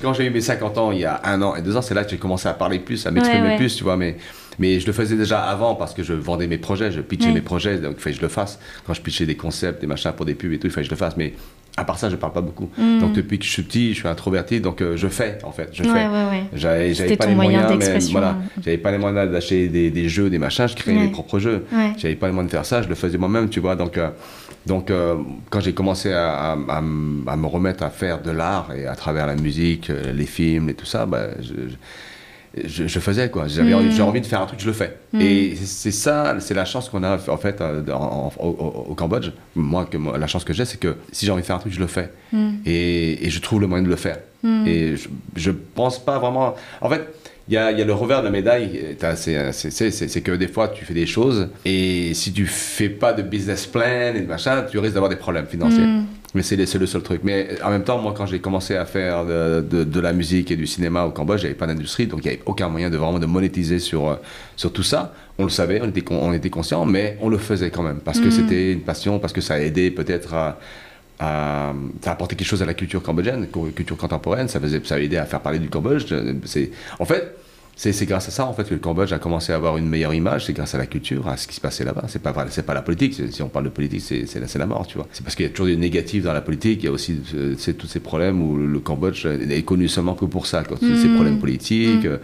Quand, j'ai eu mes 50 ans, il y a un an et deux ans, c'est là que j'ai commencé à parler plus, à m'exprimer ouais. plus, tu vois. Mais, mais je le faisais déjà avant parce que je vendais mes projets, je pitchais Ouais. mes projets, donc il fallait que je le fasse. Quand je pitchais des concepts, des machins pour des pubs et tout, il fallait que je le fasse. Mais à part ça, je parle pas beaucoup. Mm. Donc depuis que je suis petit, je suis introverti, donc euh, je fais, en fait. Je Ouais, fais. ouais, ouais. J'avais, pas les moyen moyens, mais voilà, j'avais pas les moyens d'acheter des, des jeux, des machins, je créais mes propres jeux. J'avais pas les moyens de faire ça, je le faisais moi-même, tu vois. Donc, euh, donc euh, quand j'ai commencé à, à- à à me remettre à faire de l'art et à travers la musique, euh, les films et tout ça, bah, je, je, je faisais quoi. J'avais j'ai envie de faire un truc, je le fais. Mm. Et c'est- ça, c'est la chance qu'on a en fait euh, en- en- au, au Cambodge. Moi, que, moi, la chance que j'ai, c'est que si j'ai envie de faire un truc, je le fais. Mm. Et, et je trouve le moyen de le faire. Et je, je pense pas vraiment. En fait, il y y a le revers de la médaille, c'est que des fois tu fais des choses et si tu fais pas de business plan et de machin, tu risques d'avoir des problèmes financiers. Mais c'est le, seul truc. Mais en même temps, moi, quand j'ai commencé à faire de, de- de la musique et du cinéma au Cambodge, j'avais pas d'industrie, donc il n'y avait aucun moyen de vraiment de monétiser sur, euh, sur tout ça. On le savait, on était, on était conscient, mais on le faisait quand même parce que Mhm. c'était une passion, parce que ça a aidé peut-être à, à- ça a apporté quelque chose à la culture cambodgienne, culture contemporaine. Ça faisait, ça a aidé à faire parler du Cambodge. C'est, en fait. C'est grâce à ça en fait que le Cambodge a commencé à avoir une meilleure image. C'est grâce à la culture, à ce qui se passait là-bas. C'est pas c'est pas la politique. Si on parle de politique, c'est la, mort, tu vois. C'est parce qu'il y a toujours du négatif dans la politique. Il y a aussi euh, tous ces problèmes où le Cambodge est connu seulement que pour ça. Ces- Ces Mm. problèmes politiques, Mm. euh,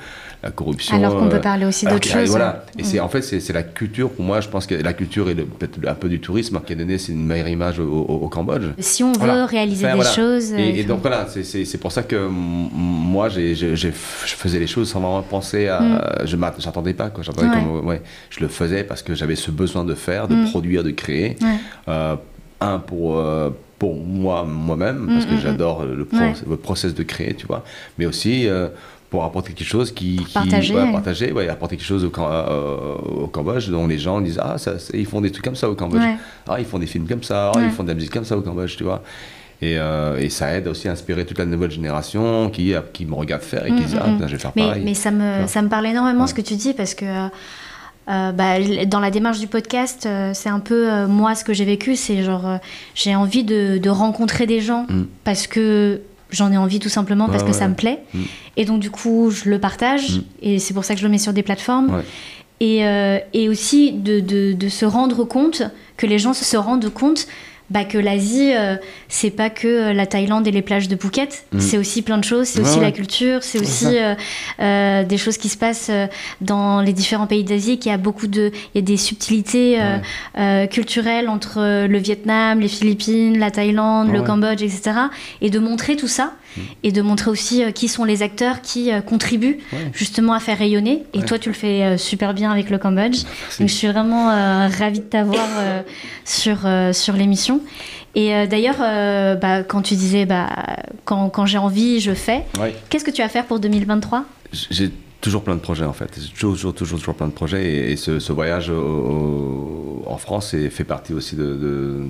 la corruption. Alors qu'on peut euh, parler aussi d'autres choses. Voilà. Et c'est en fait c'est la culture. Pour moi, je pense que la culture et peut-être un peu du tourisme qui a donné c'est une meilleure image au, au- au Cambodge. Si on veut Voilà. réaliser Enfin, des voilà. choses. Et, et donc voilà, c'est- pour ça que moi, je faisais les choses sans vraiment penser à. Mm. Je m'att- j'attendais pas, quoi. Ouais. comme- ouais. Je le faisais parce que j'avais ce besoin de faire, de Mm. produire, de créer. Ouais. Euh, un, pour, euh, pour moi, moi-même, parce Mm, que mm, j'adore le, pro- le process de créer, tu vois. Mais aussi. euh, pour apporter quelque chose qui, qui Partager, ouais, partager, ouais, apporter quelque chose au, Cam- euh, au Cambodge dont les gens disent ah ça, ils font des trucs comme ça au Cambodge Ouais. ah ils font des films comme ça ah, ils font de la musique comme ça au Cambodge tu vois et, euh, et ça aide aussi à inspirer toute la nouvelle génération qui, qui me regarde faire et qui Mm, dit mm, ah mm. putain, je vais faire Mais, pareil mais ça, me, ça me parle énormément Ouais. ce que tu dis parce que euh, euh, bah, dans la démarche du podcast, euh, c'est un peu euh, moi ce que j'ai vécu. C'est genre, euh, j'ai envie de, de rencontrer des gens Mm. parce que j'en ai envie tout simplement parce Ouais, que ouais, ça me plaît. Mm. Et donc, du coup, je le partage Mm. et c'est pour ça que je le mets sur des plateformes. Ouais. Et, euh, et aussi de, de, de se rendre compte, que les gens se rendent compte bah, que l'Asie, euh, c'est pas que euh, la Thaïlande et les plages de Phuket, Mm. c'est aussi plein de choses, c'est Ouais, aussi ouais. la culture, c'est aussi euh, euh, des choses qui se passent dans les différents pays d'Asie, qu'il y a beaucoup de, il y a des subtilités Ouais. culturelles entre le Vietnam, les Philippines, la Thaïlande, le. Cambodge, etc. Et de montrer tout ça, Mm. et de montrer aussi qui sont les acteurs qui contribuent justement à faire rayonner. Et toi, tu le fais super bien avec le Cambodge. Donc je suis vraiment ravie de t'avoir sur, sur l'émission. Et euh, d'ailleurs, euh, bah, quand tu disais bah, quand, quand j'ai envie, je fais, Ouais. qu'est-ce que tu vas faire pour 2023 j'ai toujours plein de projets en fait. J'ai toujours, toujours, toujours, toujours plein de projets. Et, et ce, ce voyage au- au- en France fait partie aussi de, de-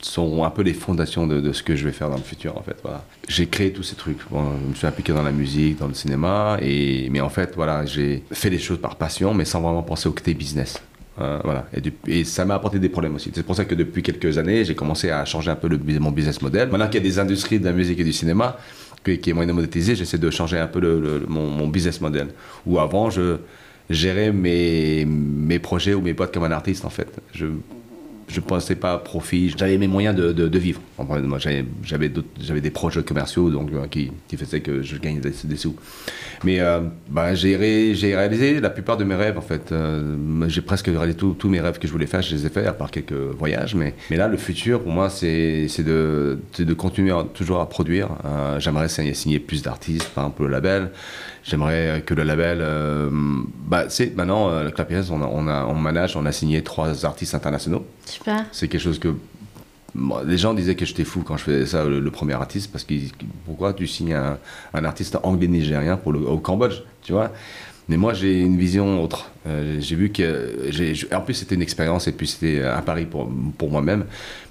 sont un peu les fondations de, de ce que je vais faire dans le futur en fait voilà. J'ai créé tous ces trucs. Bon, je me suis impliqué dans la musique dans le cinéma. Et mais en fait voilà j'ai fait les choses par passion mais sans vraiment penser au côté business Euh, voilà. Et, ça m'a apporté des problèmes aussi. C'est pour ça que depuis quelques années j'ai commencé à changer un peu le, mon business model. Maintenant qu'il y a des industries de la musique et du cinéma qui est moyen de monétiser j'essaie de changer un peu le, mon, business model. Où avant je gérer mes, mes projets ou mes boîtes comme un artiste en fait. Je ne pensais pas à profit. J'avais mes moyens de, vivre. j'avais des projets commerciaux donc, euh, qui, faisaient que je gagnais des, sous. Mais euh, bah, j'ai réalisé la plupart de mes rêves, en fait. Euh, j'ai presque réalisé tous mes rêves que je voulais faire, je les ai faits, à part quelques voyages. Mais, là, le futur, pour moi, c'est de, continuer toujours à produire. J'aimerais signer plus d'artistes, par exemple le label. J'aimerais que le label. Bah, maintenant, le Clapierre, on, on manage, on a signé trois artistes internationaux. C'est quelque chose que. les gens disaient que j'étais fou quand je faisais ça, le, premier artiste, parce que pourquoi tu signes un, un artiste anglais-nigérien pour le, au Cambodge, tu vois? Mais moi, j'ai une vision autre. Euh, j'ai vu que. En plus, c'était une expérience et puis c'était un pari pour, pour moi-même.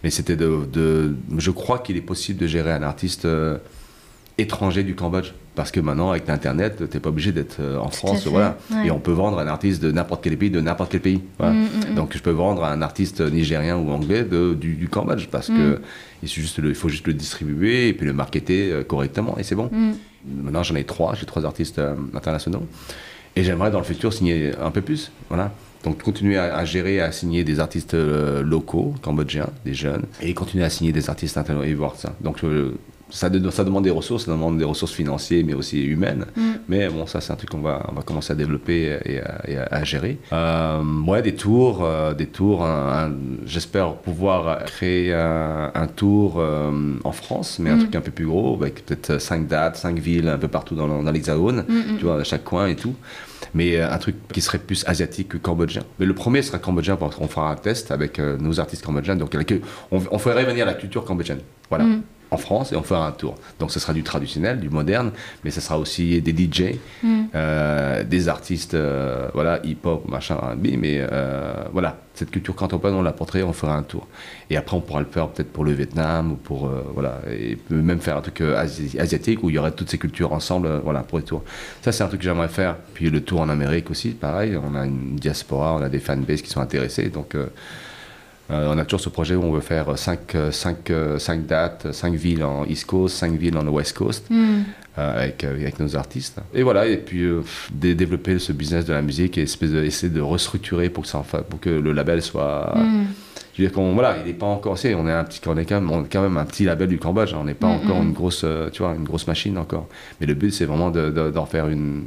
Mais c'était de, de, Je crois qu'il est possible de gérer un artiste étranger du Cambodge. Parce que maintenant, avec l'Internet, tu n'es pas obligé d'être euh, en France. Voilà. Et on peut vendre un artiste de n'importe quel pays, de n'importe quel pays. Mm, mm, mm. Donc je peux vendre un artiste nigérien ou anglais de, du, Cambodge. Parce que il, juste il, faut juste le distribuer et puis le marketer euh, correctement. Et c'est bon. Maintenant, j'en ai trois. J'ai trois artistes euh, internationaux. Et j'aimerais dans le futur signer un peu plus. Voilà. Donc continuer à, gérer, à signer des artistes locaux, cambodgiens, des jeunes, et continuer à signer des artistes internationaux et voir ça. Donc ça, ça, demande des ressources, ça demande des ressources financières, mais aussi humaines. Mm. Mais bon, ça, c'est un truc qu'on va, on va commencer à développer et à, gérer. Euh, ouais, des tours, euh, des tours. J'espère pouvoir créer un, tour euh, en France, mais un mm. truc un peu plus gros, avec peut-être cinq dates, cinq villes, un peu partout dans, dans l'Hexagone, mm, tu vois, à chaque coin et tout. Mais un truc qui serait plus asiatique que cambodgien. Mais le premier sera cambodgien parce qu'on fera un test avec nos artistes cambodgiens. Donc, on, on ferait revenir la culture cambodgienne. Voilà en France et on fera un tour. Donc ce sera du traditionnel, du moderne, mais ce sera aussi des DJ, mm. euh, des artistes, euh, voilà, hip-hop, machin, R&B, mais euh, voilà, cette culture contemporaine, on la porterait, on fera un tour. Et après, on pourra le faire peut-être pour le Vietnam ou pour, voilà, et même faire un truc asiatique où il y aurait toutes ces cultures ensemble, voilà, pour les tours. Ça, c'est un truc que j'aimerais faire. Puis le tour en Amérique aussi, pareil, on a une diaspora, on a des fanbases qui sont intéressés, donc euh, on a toujours ce projet où on veut faire 5 euh, euh, dates, 5 villes en East Coast, 5 villes en West Coast, hmm. avec, avec, nos artistes. Et voilà, et puis développer ce business de la musique et essayer de restructurer pour que, ça, pour que le label soit... Hmm je veux dire qu'on voilà, il n'est pas encore, on est un petit, on est quand même, on est quand même un petit label du Cambodge, hein. on n'est pas mm, encore mm. une grosse, euh, tu vois, une grosse machine encore. Mais le but c'est vraiment d'en de, faire une,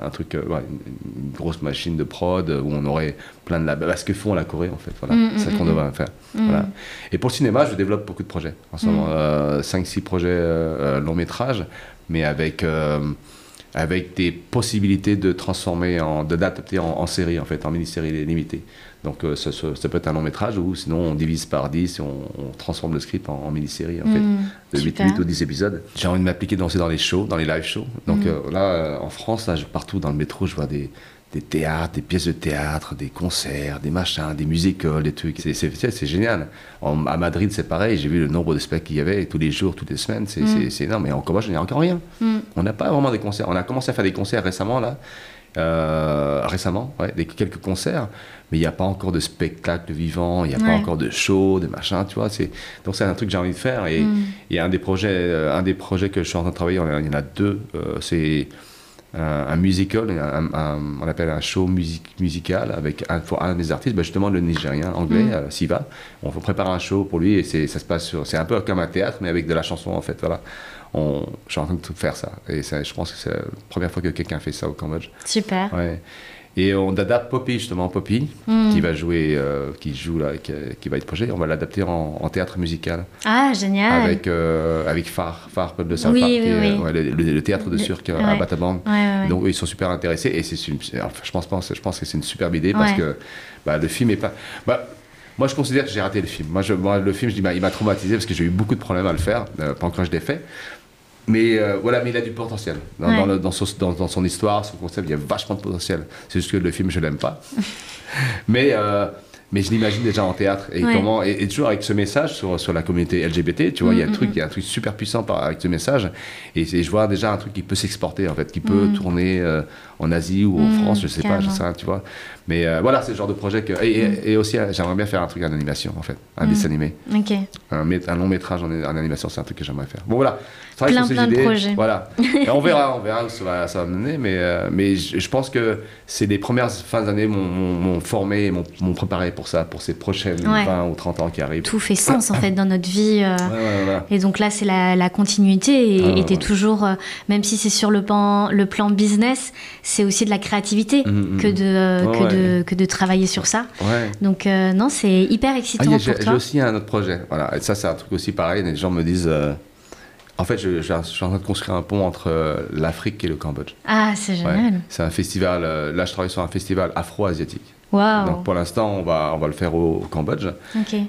un truc, euh, une, grosse machine de prod où on aurait plein de labels. Ce que font la Corée en fait, voilà, mm, c'est ce qu'on devrait faire. Voilà. Et pour le cinéma, je développe beaucoup de projets. En ce moment, 5-6 euh, projets long métrage, mais avec avec des possibilités de transformer, en, d'adapter en, en, série, en fait, en mini-série limitée. Donc euh, ça, peut être un long métrage ou sinon on divise par 10 et on, transforme le script en, mini-série en fait, mmh, de 8, 8, ou 10 épisodes. J'ai envie de m'appliquer danser dans les shows, dans les live shows. Donc mmh. euh, là, euh, en France, là, partout dans le métro, je vois des, des théâtres, des pièces de théâtre, des concerts, des machins, des musicals, des trucs. C'est génial. à Madrid, c'est pareil. J'ai vu le nombre de spectacles qu'il y avait tous les jours, toutes les semaines. C'est mmh. énorme. Mais en Cambodge, il n'y a encore rien. On n'a pas vraiment des concerts. On a commencé à faire des concerts récemment, là. Récemment, ouais, des, quelques concerts mais il n'y a pas encore de spectacle vivant, il n'y a pas encore de show, de machin, tu vois. Donc c'est un truc que j'ai envie de faire. Et, mm. a un des, projets, euh, un des projets que je suis en train de travailler, il y en a deux, euh, c'est un, musical, on appelle un show musical avec un, pour un des artistes, ben justement le Nigérien anglais, mm. euh, Siva. On prépare un show pour lui et ça se passe sur, c'est un peu comme un théâtre mais avec de la chanson en fait, voilà. On, je suis en train de faire ça et je pense que c'est la première fois que quelqu'un fait ça au Cambodge. Super. Ouais. Et on adapte Poppy, justement, Poppy, hmm. qui va jouer, euh, qui joue là, qui, va être projet. On va l'adapter en, théâtre musical. Ah, génial. Avec, euh, avec Phare, Phare de saint oui, oui, oui. le, théâtre de Surc à Batabang. Donc, ils sont super intéressés. Et c'est je, pense, je pense que c'est une superbe idée parce que bah, le film est pas. Bah, moi, je considère que j'ai raté le film. Moi, je, le film, je dis, bah, il m'a traumatisé parce que j'ai eu beaucoup de problèmes à le faire euh, pendant que je l'ai fait. Mais euh, voilà, mais il a du potentiel. Dans, dans, son, dans, son, histoire, son concept, il y a vachement de potentiel. C'est juste que le film, je l'aime pas. mais, euh, mais je l'imagine déjà en théâtre. Et, comment, et, toujours avec ce message sur, sur la communauté LGBT, tu vois, il y a un mm, truc, mm, il y a un truc super puissant par, avec ce message. Et, je vois déjà un truc qui peut s'exporter, en fait, qui peut mm. tourner euh, en Asie ou en Mm, France, je sais pas, je sais rien, tu vois. Mais euh, voilà, c'est le genre de projet que. Et, aussi, euh, j'aimerais bien faire un truc en animation, en fait, un Mm. dessin animé. Un long métrage en, en animation, c'est un truc que j'aimerais faire. Bon, voilà. Travaille Plein, sur ces plein de projets. Voilà. Et on verra, on verra où ça va, ça va mener, mais, euh, mais je, pense que c'est les premières fins d'année m'ont- formé, et m'ont préparé pour ça, pour ces prochaines Ouais. 20 ou 30 ans qui arrivent. Tout fait sens en fait dans notre vie. euh, Ouais, ouais, voilà. Et donc là, c'est la, la continuité. Et Ah, ouais. toujours, euh, même si c'est sur le plan, le plan business, c'est aussi de la créativité que, de, euh, Ouais, que, ouais. de, que de travailler sur ça. Donc non, c'est hyper Ah, excitant j'ai aussi un autre projet. Voilà. Et ça, c'est un truc aussi pareil. Les gens me disent. En fait, je, je- je suis en train de construire un pont entre euh, l'Afrique et le Cambodge. Ah, c'est Ouais. génial. C'est un festival. euh, là, je travaille sur un festival afro-asiatique. Donc, pour l'instant, on va, on va le faire au, au Cambodge.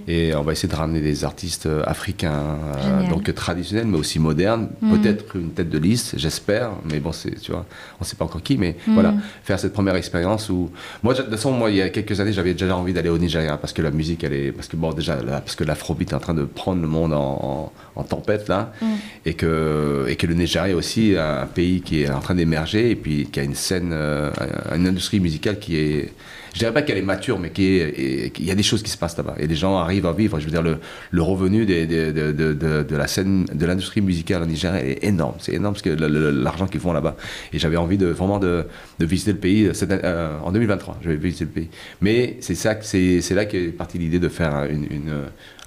Et on va essayer de ramener des artistes euh, africains, euh, donc traditionnels, mais aussi modernes. Mhm. Peut-être une tête de liste, j'espère. Mais bon, tu vois, on ne sait pas encore qui. Mais Mhm. voilà, faire cette première expérience où. Moi, de toute façon, moi, il y a quelques années, j'avais déjà envie d'aller au Nigeria parce que la musique, elle est. Parce que, bon, déjà, là, parce que l'afrobeat est en train de prendre le monde en, en- en tempête, là. Mhm. Et, que, et que le Nigeria est aussi un pays qui est en train d'émerger et puis qui a une scène, euh, une industrie musicale qui est. Je dirais pas qu'elle est mature, mais qui est, et- il y a des choses qui se passent là-bas. Et les gens arrivent à vivre. Je veux dire, le, revenu de, la scène, de l'industrie musicale en Nigeria est énorme. C'est énorme parce que l'argent qu'ils font là-bas. Et j'avais envie vraiment de, visiter le pays année- euh, en 2023. Je vais visiter le pays. Mais c'est là qu'est partie l'idée de faire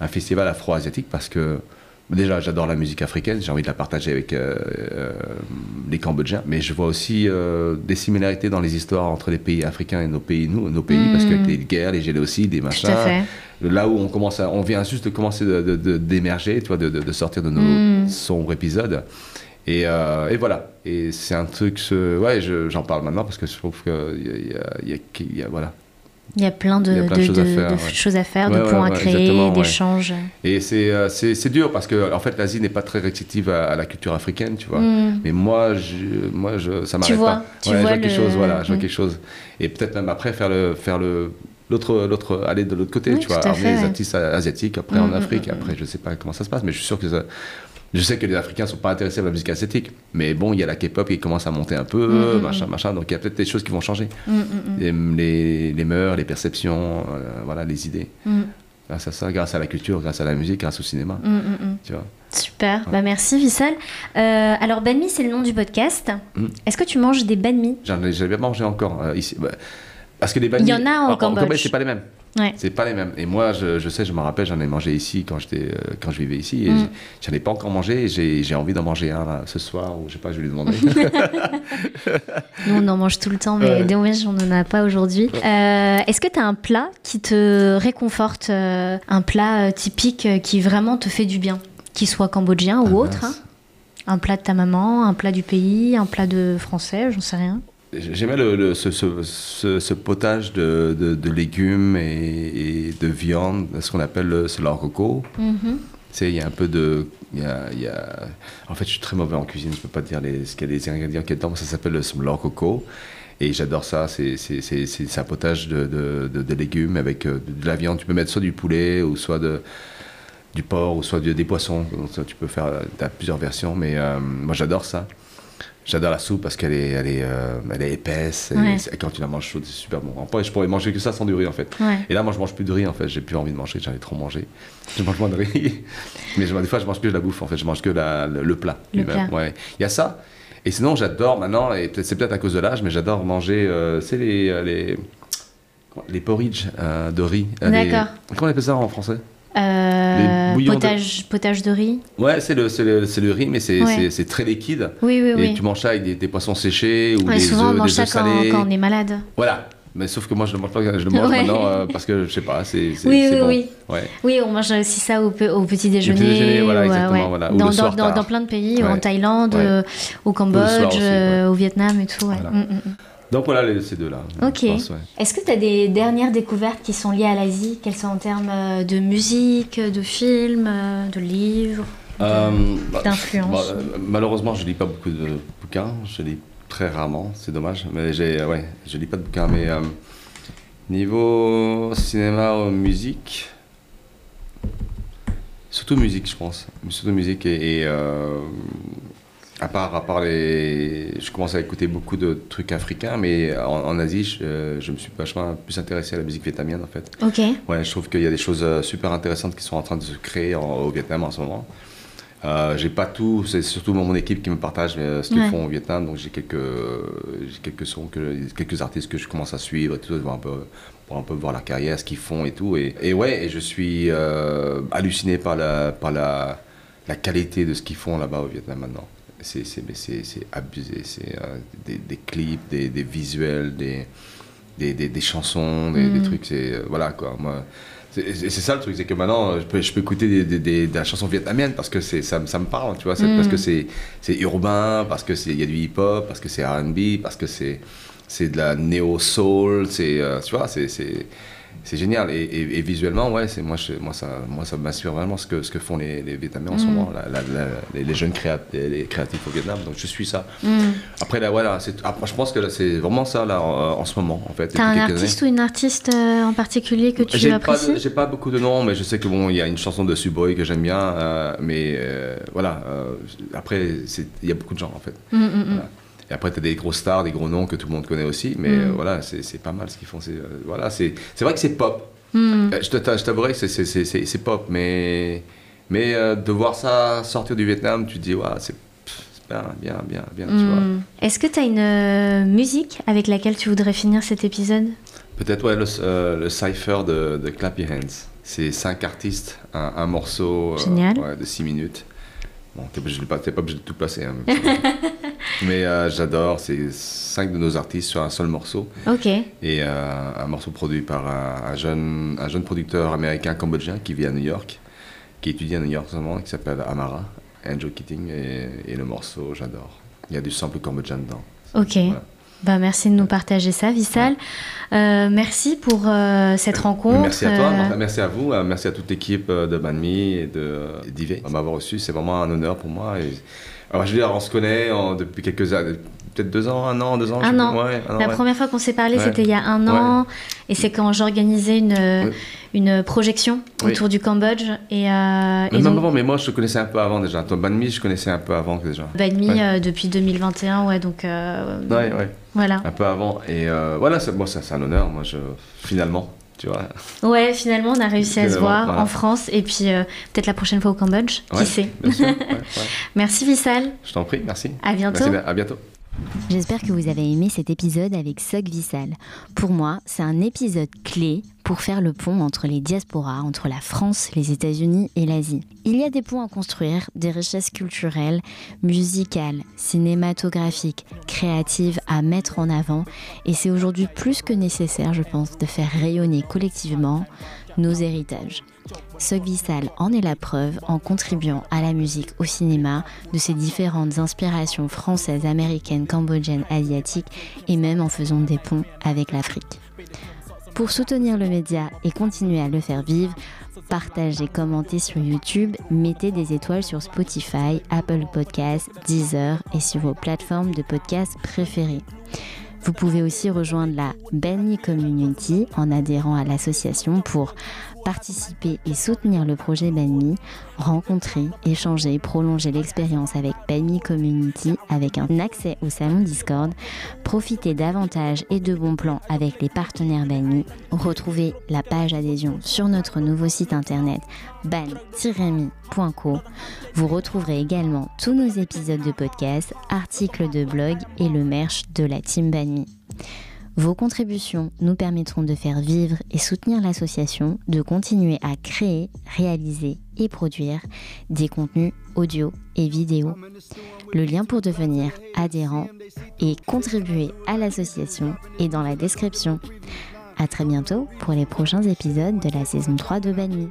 un festival afro-asiatique parce que Déjà, j'adore la musique africaine, j'ai envie de la partager avec euh, euh, les Cambodgiens, mais je vois aussi euh, des similarités dans les histoires entre les pays africains et nos pays, nous, nos pays, parce qu'avec les guerres, les génocides, les machins, là où on commence, à, on vient juste de commencer de- de- de- d'émerger, tu vois, de, de- sortir de nos Mm. sombres épisodes. Et, et voilà. Et c'est un truc, ouais, je- j'en parle maintenant parce que je trouve qu'il y y a- voilà. Il y a plein de, Il y a plein de de- choses à faire, de ouais. choses à faire, de Ouais, ouais, points à créer, d'échanges. Et c'est euh, c'est c'est dur parce que en fait l'Asie n'est pas très réceptive à, à la culture africaine, tu vois. Mm. Mais moi, je, moi, je, ça m'arrête vois, pas. tu Ouais, je vois vois quelque chose, voilà, je vois Mm. quelque chose. Et peut-être même après faire le, faire le, l'autre, l'autre, aller de l'autre côté, Oui, tu vois, fait, les artistes asiatiques après Mm, en mm, Afrique. Après, je sais pas comment ça se passe, mais je suis sûr que ça. Je sais que les Africains sont pas intéressés à la musique asiatique, mais bon, il y a la K-pop qui commence à monter un peu, Mm, mm, machin, machin. Donc il y a peut-être des choses qui vont changer. Mm, mm, Les, les, les mœurs, les perceptions, euh, voilà, les idées. mm. Grâce à ça, grâce à la culture, grâce à la musique, grâce au cinéma, Mm, mm, mm. tu vois. Super, bah merci Vissal. Euh, alors Banmi, c'est le nom du podcast. Mm. Est-ce que tu manges des banmi J'en ai jamais mangé encore euh, ici. Bah, parce que les banh Il y en a en Cambodge. c'est pas les mêmes. Ouais. C'est pas les mêmes. Et moi, je, je sais, je me rappelle, j'en ai mangé ici quand j'étais, euh, quand je vivais ici. Et Mm. j'en ai pas encore mangé. et J'ai, envie d'en manger un ce soir ou je sais pas, je vais lui demander. Nous, on en mange tout le temps, mais Ouais. dommage, on n'en a pas aujourd'hui. Euh, Est-ce que tu as un plat qui te réconforte, euh, un plat typique qui vraiment te fait du bien, qu'il soit cambodgien ou Ah, autre hein? Un plat de ta maman, un plat du pays, un plat de français, j'en sais rien. J'aimais le, le- ce, ce- ce- ce potage de, de- de légumes et, et de viande, ce qu'on appelle le selon coco. Mhm. Tu sais, il y a un peu de. y a- y a- En fait, je suis très mauvais en cuisine, je peux pas dire les, ce qu'il y a ingrédients qu'il y a dedans, mais ça s'appelle le smlor coco. Et j'adore ça, c'est un potage de, de- légumes avec euh, de, la viande. Tu peux mettre soit du poulet, ou soit de, du porc, ou soit de- des poissons. Donc, ça, tu peux faire as plusieurs versions, mais euh, moi j'adore ça. J'adore la soupe parce qu'elle est, elle est, euh, elle est épaisse. et Ouais. quand tu la manges chaude, c'est super bon. Après, je pourrais manger que ça sans du riz en fait. Ouais. Et là, moi, je mange plus de riz en fait. J'ai plus envie de manger. J'en ai trop mangé. Je mange moins de riz. Mais je- des fois, je mange plus de la bouffe en fait. Je mange que la- le, le plat. Le lui-même. plat. Ouais. Il y a ça. Et sinon, j'adore maintenant, et c'est peut-être à cause de l'âge, mais j'adore manger, euh, c'est les, euh, les, les porridge euh, de riz. Euh, D'accord. Comment on appelle ça en français? Euh, bouillons de- potage, potage de riz Ouais, c'est le, le, le riz, mais c'est Ouais. très liquide. Oui, oui, et oui. tu manges ça avec des, des poissons séchés ou Ouais, des souvent, on mange des ça quand, quand on est malade. Voilà. Mais sauf que moi, je ne le mange pas, je le mange Ouais. maintenant euh, parce que je sais pas, c'est Oui, oui, bon. oui. Oui, on mange aussi ça au, au petit déjeuner. déjeuner, voilà, exactement, voilà. Dans, dans- soir dans- dans plein de pays, en Thaïlande, euh, au Cambodge, aussi, ouais. euh, au Vietnam et tout. Voilà. Mm, mm, mm. Donc voilà les- ces deux-là. Ok. ouais. Est-ce que tu as des dernières découvertes qui sont liées à l'Asie, qu'elles soient en termes euh, de musique, de films, euh, de livres Euh, bah, d'influence. bah, euh, malheureusement, je lis pas beaucoup de bouquins. Je lis très rarement, c'est dommage. Mais j'ai, euh, ouais, je lis pas de bouquins. Mais euh, niveau cinéma ou musique, surtout musique, je pense. Surtout musique et, et, euh, À part, à part les. Je commence à écouter beaucoup de trucs africains, mais en, Asie, je, je, me suis vachement plus intéressé à la musique vietnamienne en fait. Ok. Ouais, je trouve qu'il y a des choses euh, super intéressantes qui sont en train de se créer au Vietnam en ce moment. Euh, j'ai pas tout, c'est surtout mon équipe qui me partage euh, ce qu'ils font au Vietnam, donc j'ai quelques, quelques sons, que, quelques artistes que je commence à suivre et tout, pour un peu, pour un peu voir leur carrière, ce qu'ils font et tout. Et, et ouais, et je suis euh, halluciné par la, par la, la qualité de ce qu'ils font là-bas au Vietnam maintenant c'est abusé. C'est euh, des, des, clips, des, des visuels, des, des, des, chansons, des, mm. trucs. C'est euh, voilà quoi. Moi, c'est ça le truc, c'est que maintenant je peux, je peux écouter des, des, des, chansons vietnamiennes parce que ça, ça me parle, tu vois, mm. parce que c'est urbain, parce qu'il y a du hip-hop, parce que c'est RB, parce que c'est de la néo-soul, c'est euh, tu vois, c'est c'est génial. Et, visuellement, ouais, c'est moi, moi, ça, moi, ça m'assure vraiment ce que, ce que font les, les Vietnamiens en ce mm. moment, les, jeunes les créatifs au Vietnam. Donc, je suis ça. Mm. Après, là, voilà, après, je pense que c'est vraiment ça, là, en, ce moment, en fait. T'as un artiste ou une artiste euh, en particulier que tu apprécies? J'ai pas beaucoup de noms, mais je sais que bon, il y a une chanson de Suboy que j'aime bien, euh, mais euh, voilà. après, il y a beaucoup de gens, en fait. Mm, et après, tu as des grosses stars, des gros noms que tout le monde connaît aussi, mais mm. euh, voilà, c'est pas mal ce qu'ils font. C'est euh, voilà, vrai que c'est pop. Mm. Euh, je t'avouerai que c'est pop, mais, mais de voir ça sortir du Vietnam, tu te dis, ouais, c'est bien, bien, bien, bien. Mm. Est-ce que tu as une musique avec laquelle tu voudrais finir cet épisode? Peut-être, ouais, le, le cypher de, de Clap Your Hands. C'est cinq artistes, un, morceau de six minutes. Bon, t'es pas, pas obligé de tout placer. Hein, mais euh, j'adore, c'est cinq de nos artistes sur un seul morceau. Ok. Et euh, un morceau produit par un, jeune, un jeune producteur américain cambodgien qui vit à New York, qui étudie à New York en ce moment, qui s'appelle Amara, Andrew Keating. Et, le morceau, j'adore. Il y a du sample cambodgien dedans. Ok. Bah, merci de nous partager ça, Vissal. Euh, merci pour euh, cette rencontre. Merci à toi, merci à vous, merci à toute l'équipe de Banmi et de d'Ivé m'avoir reçu. C'est vraiment un honneur pour moi. Et... Alors, je veux dire, on se connaît depuis quelques années, peut-être deux ans, un an, deux ans. Un an. La première fois qu'on s'est parlé, c'était il y a un an. Et c'est quand j'organisais une, une projection autour du Cambodge. Et, euh, mais, donc... mais moi, je te connaissais un peu avant déjà. Toi, Banmi, je connaissais un peu avant déjà. Banmi, depuis 2021, ouais, donc. ouais, ouais. Voilà. Un peu avant. Et euh, voilà, c'est bon, un honneur, moi, je, finalement. Tu vois. Ouais, finalement, on a réussi à se voir en France et puis euh, peut-être la prochaine fois au Cambodge, qui sait. merci Vissal. Je t'en prie, merci. À bientôt. à bientôt. J'espère que vous avez aimé cet épisode avec Soc Vissal. Pour moi, c'est un épisode clé pour faire le pont entre les diasporas, entre la France, les États-Unis et l'Asie. Il y a des ponts à construire, des richesses culturelles, musicales, cinématographiques, créatives à mettre en avant, et c'est aujourd'hui plus que nécessaire, je pense, de faire rayonner collectivement nos héritages. Vissal en est la preuve en contribuant à la musique, au cinéma, de ses différentes inspirations françaises, américaines, cambodgiennes, asiatiques et même en faisant des ponts avec l'Afrique. Pour soutenir le média et continuer à le faire vivre, partagez, commentez sur YouTube, mettez des étoiles sur Spotify, Apple Podcasts, Deezer et sur vos plateformes de podcasts préférées. Vous pouvez aussi rejoindre la Benny Community en adhérant à l'association pour participer et soutenir le projet Benmi, rencontrer, échanger, prolonger l'expérience avec Benmi Community avec un accès au salon Discord, profiter davantage et de bons plans avec les partenaires Benmi, retrouver la page adhésion sur notre nouveau site internet ban-mi.co. Vous retrouverez également tous nos épisodes de podcast, articles de blog et le merch de la team Banmi. Vos contributions nous permettront de faire vivre et soutenir l'association, de continuer à créer, réaliser et produire des contenus audio et vidéo. Le lien pour devenir adhérent et contribuer à l'association est dans la description. A très bientôt pour les prochains épisodes de la saison 3 de Banmi.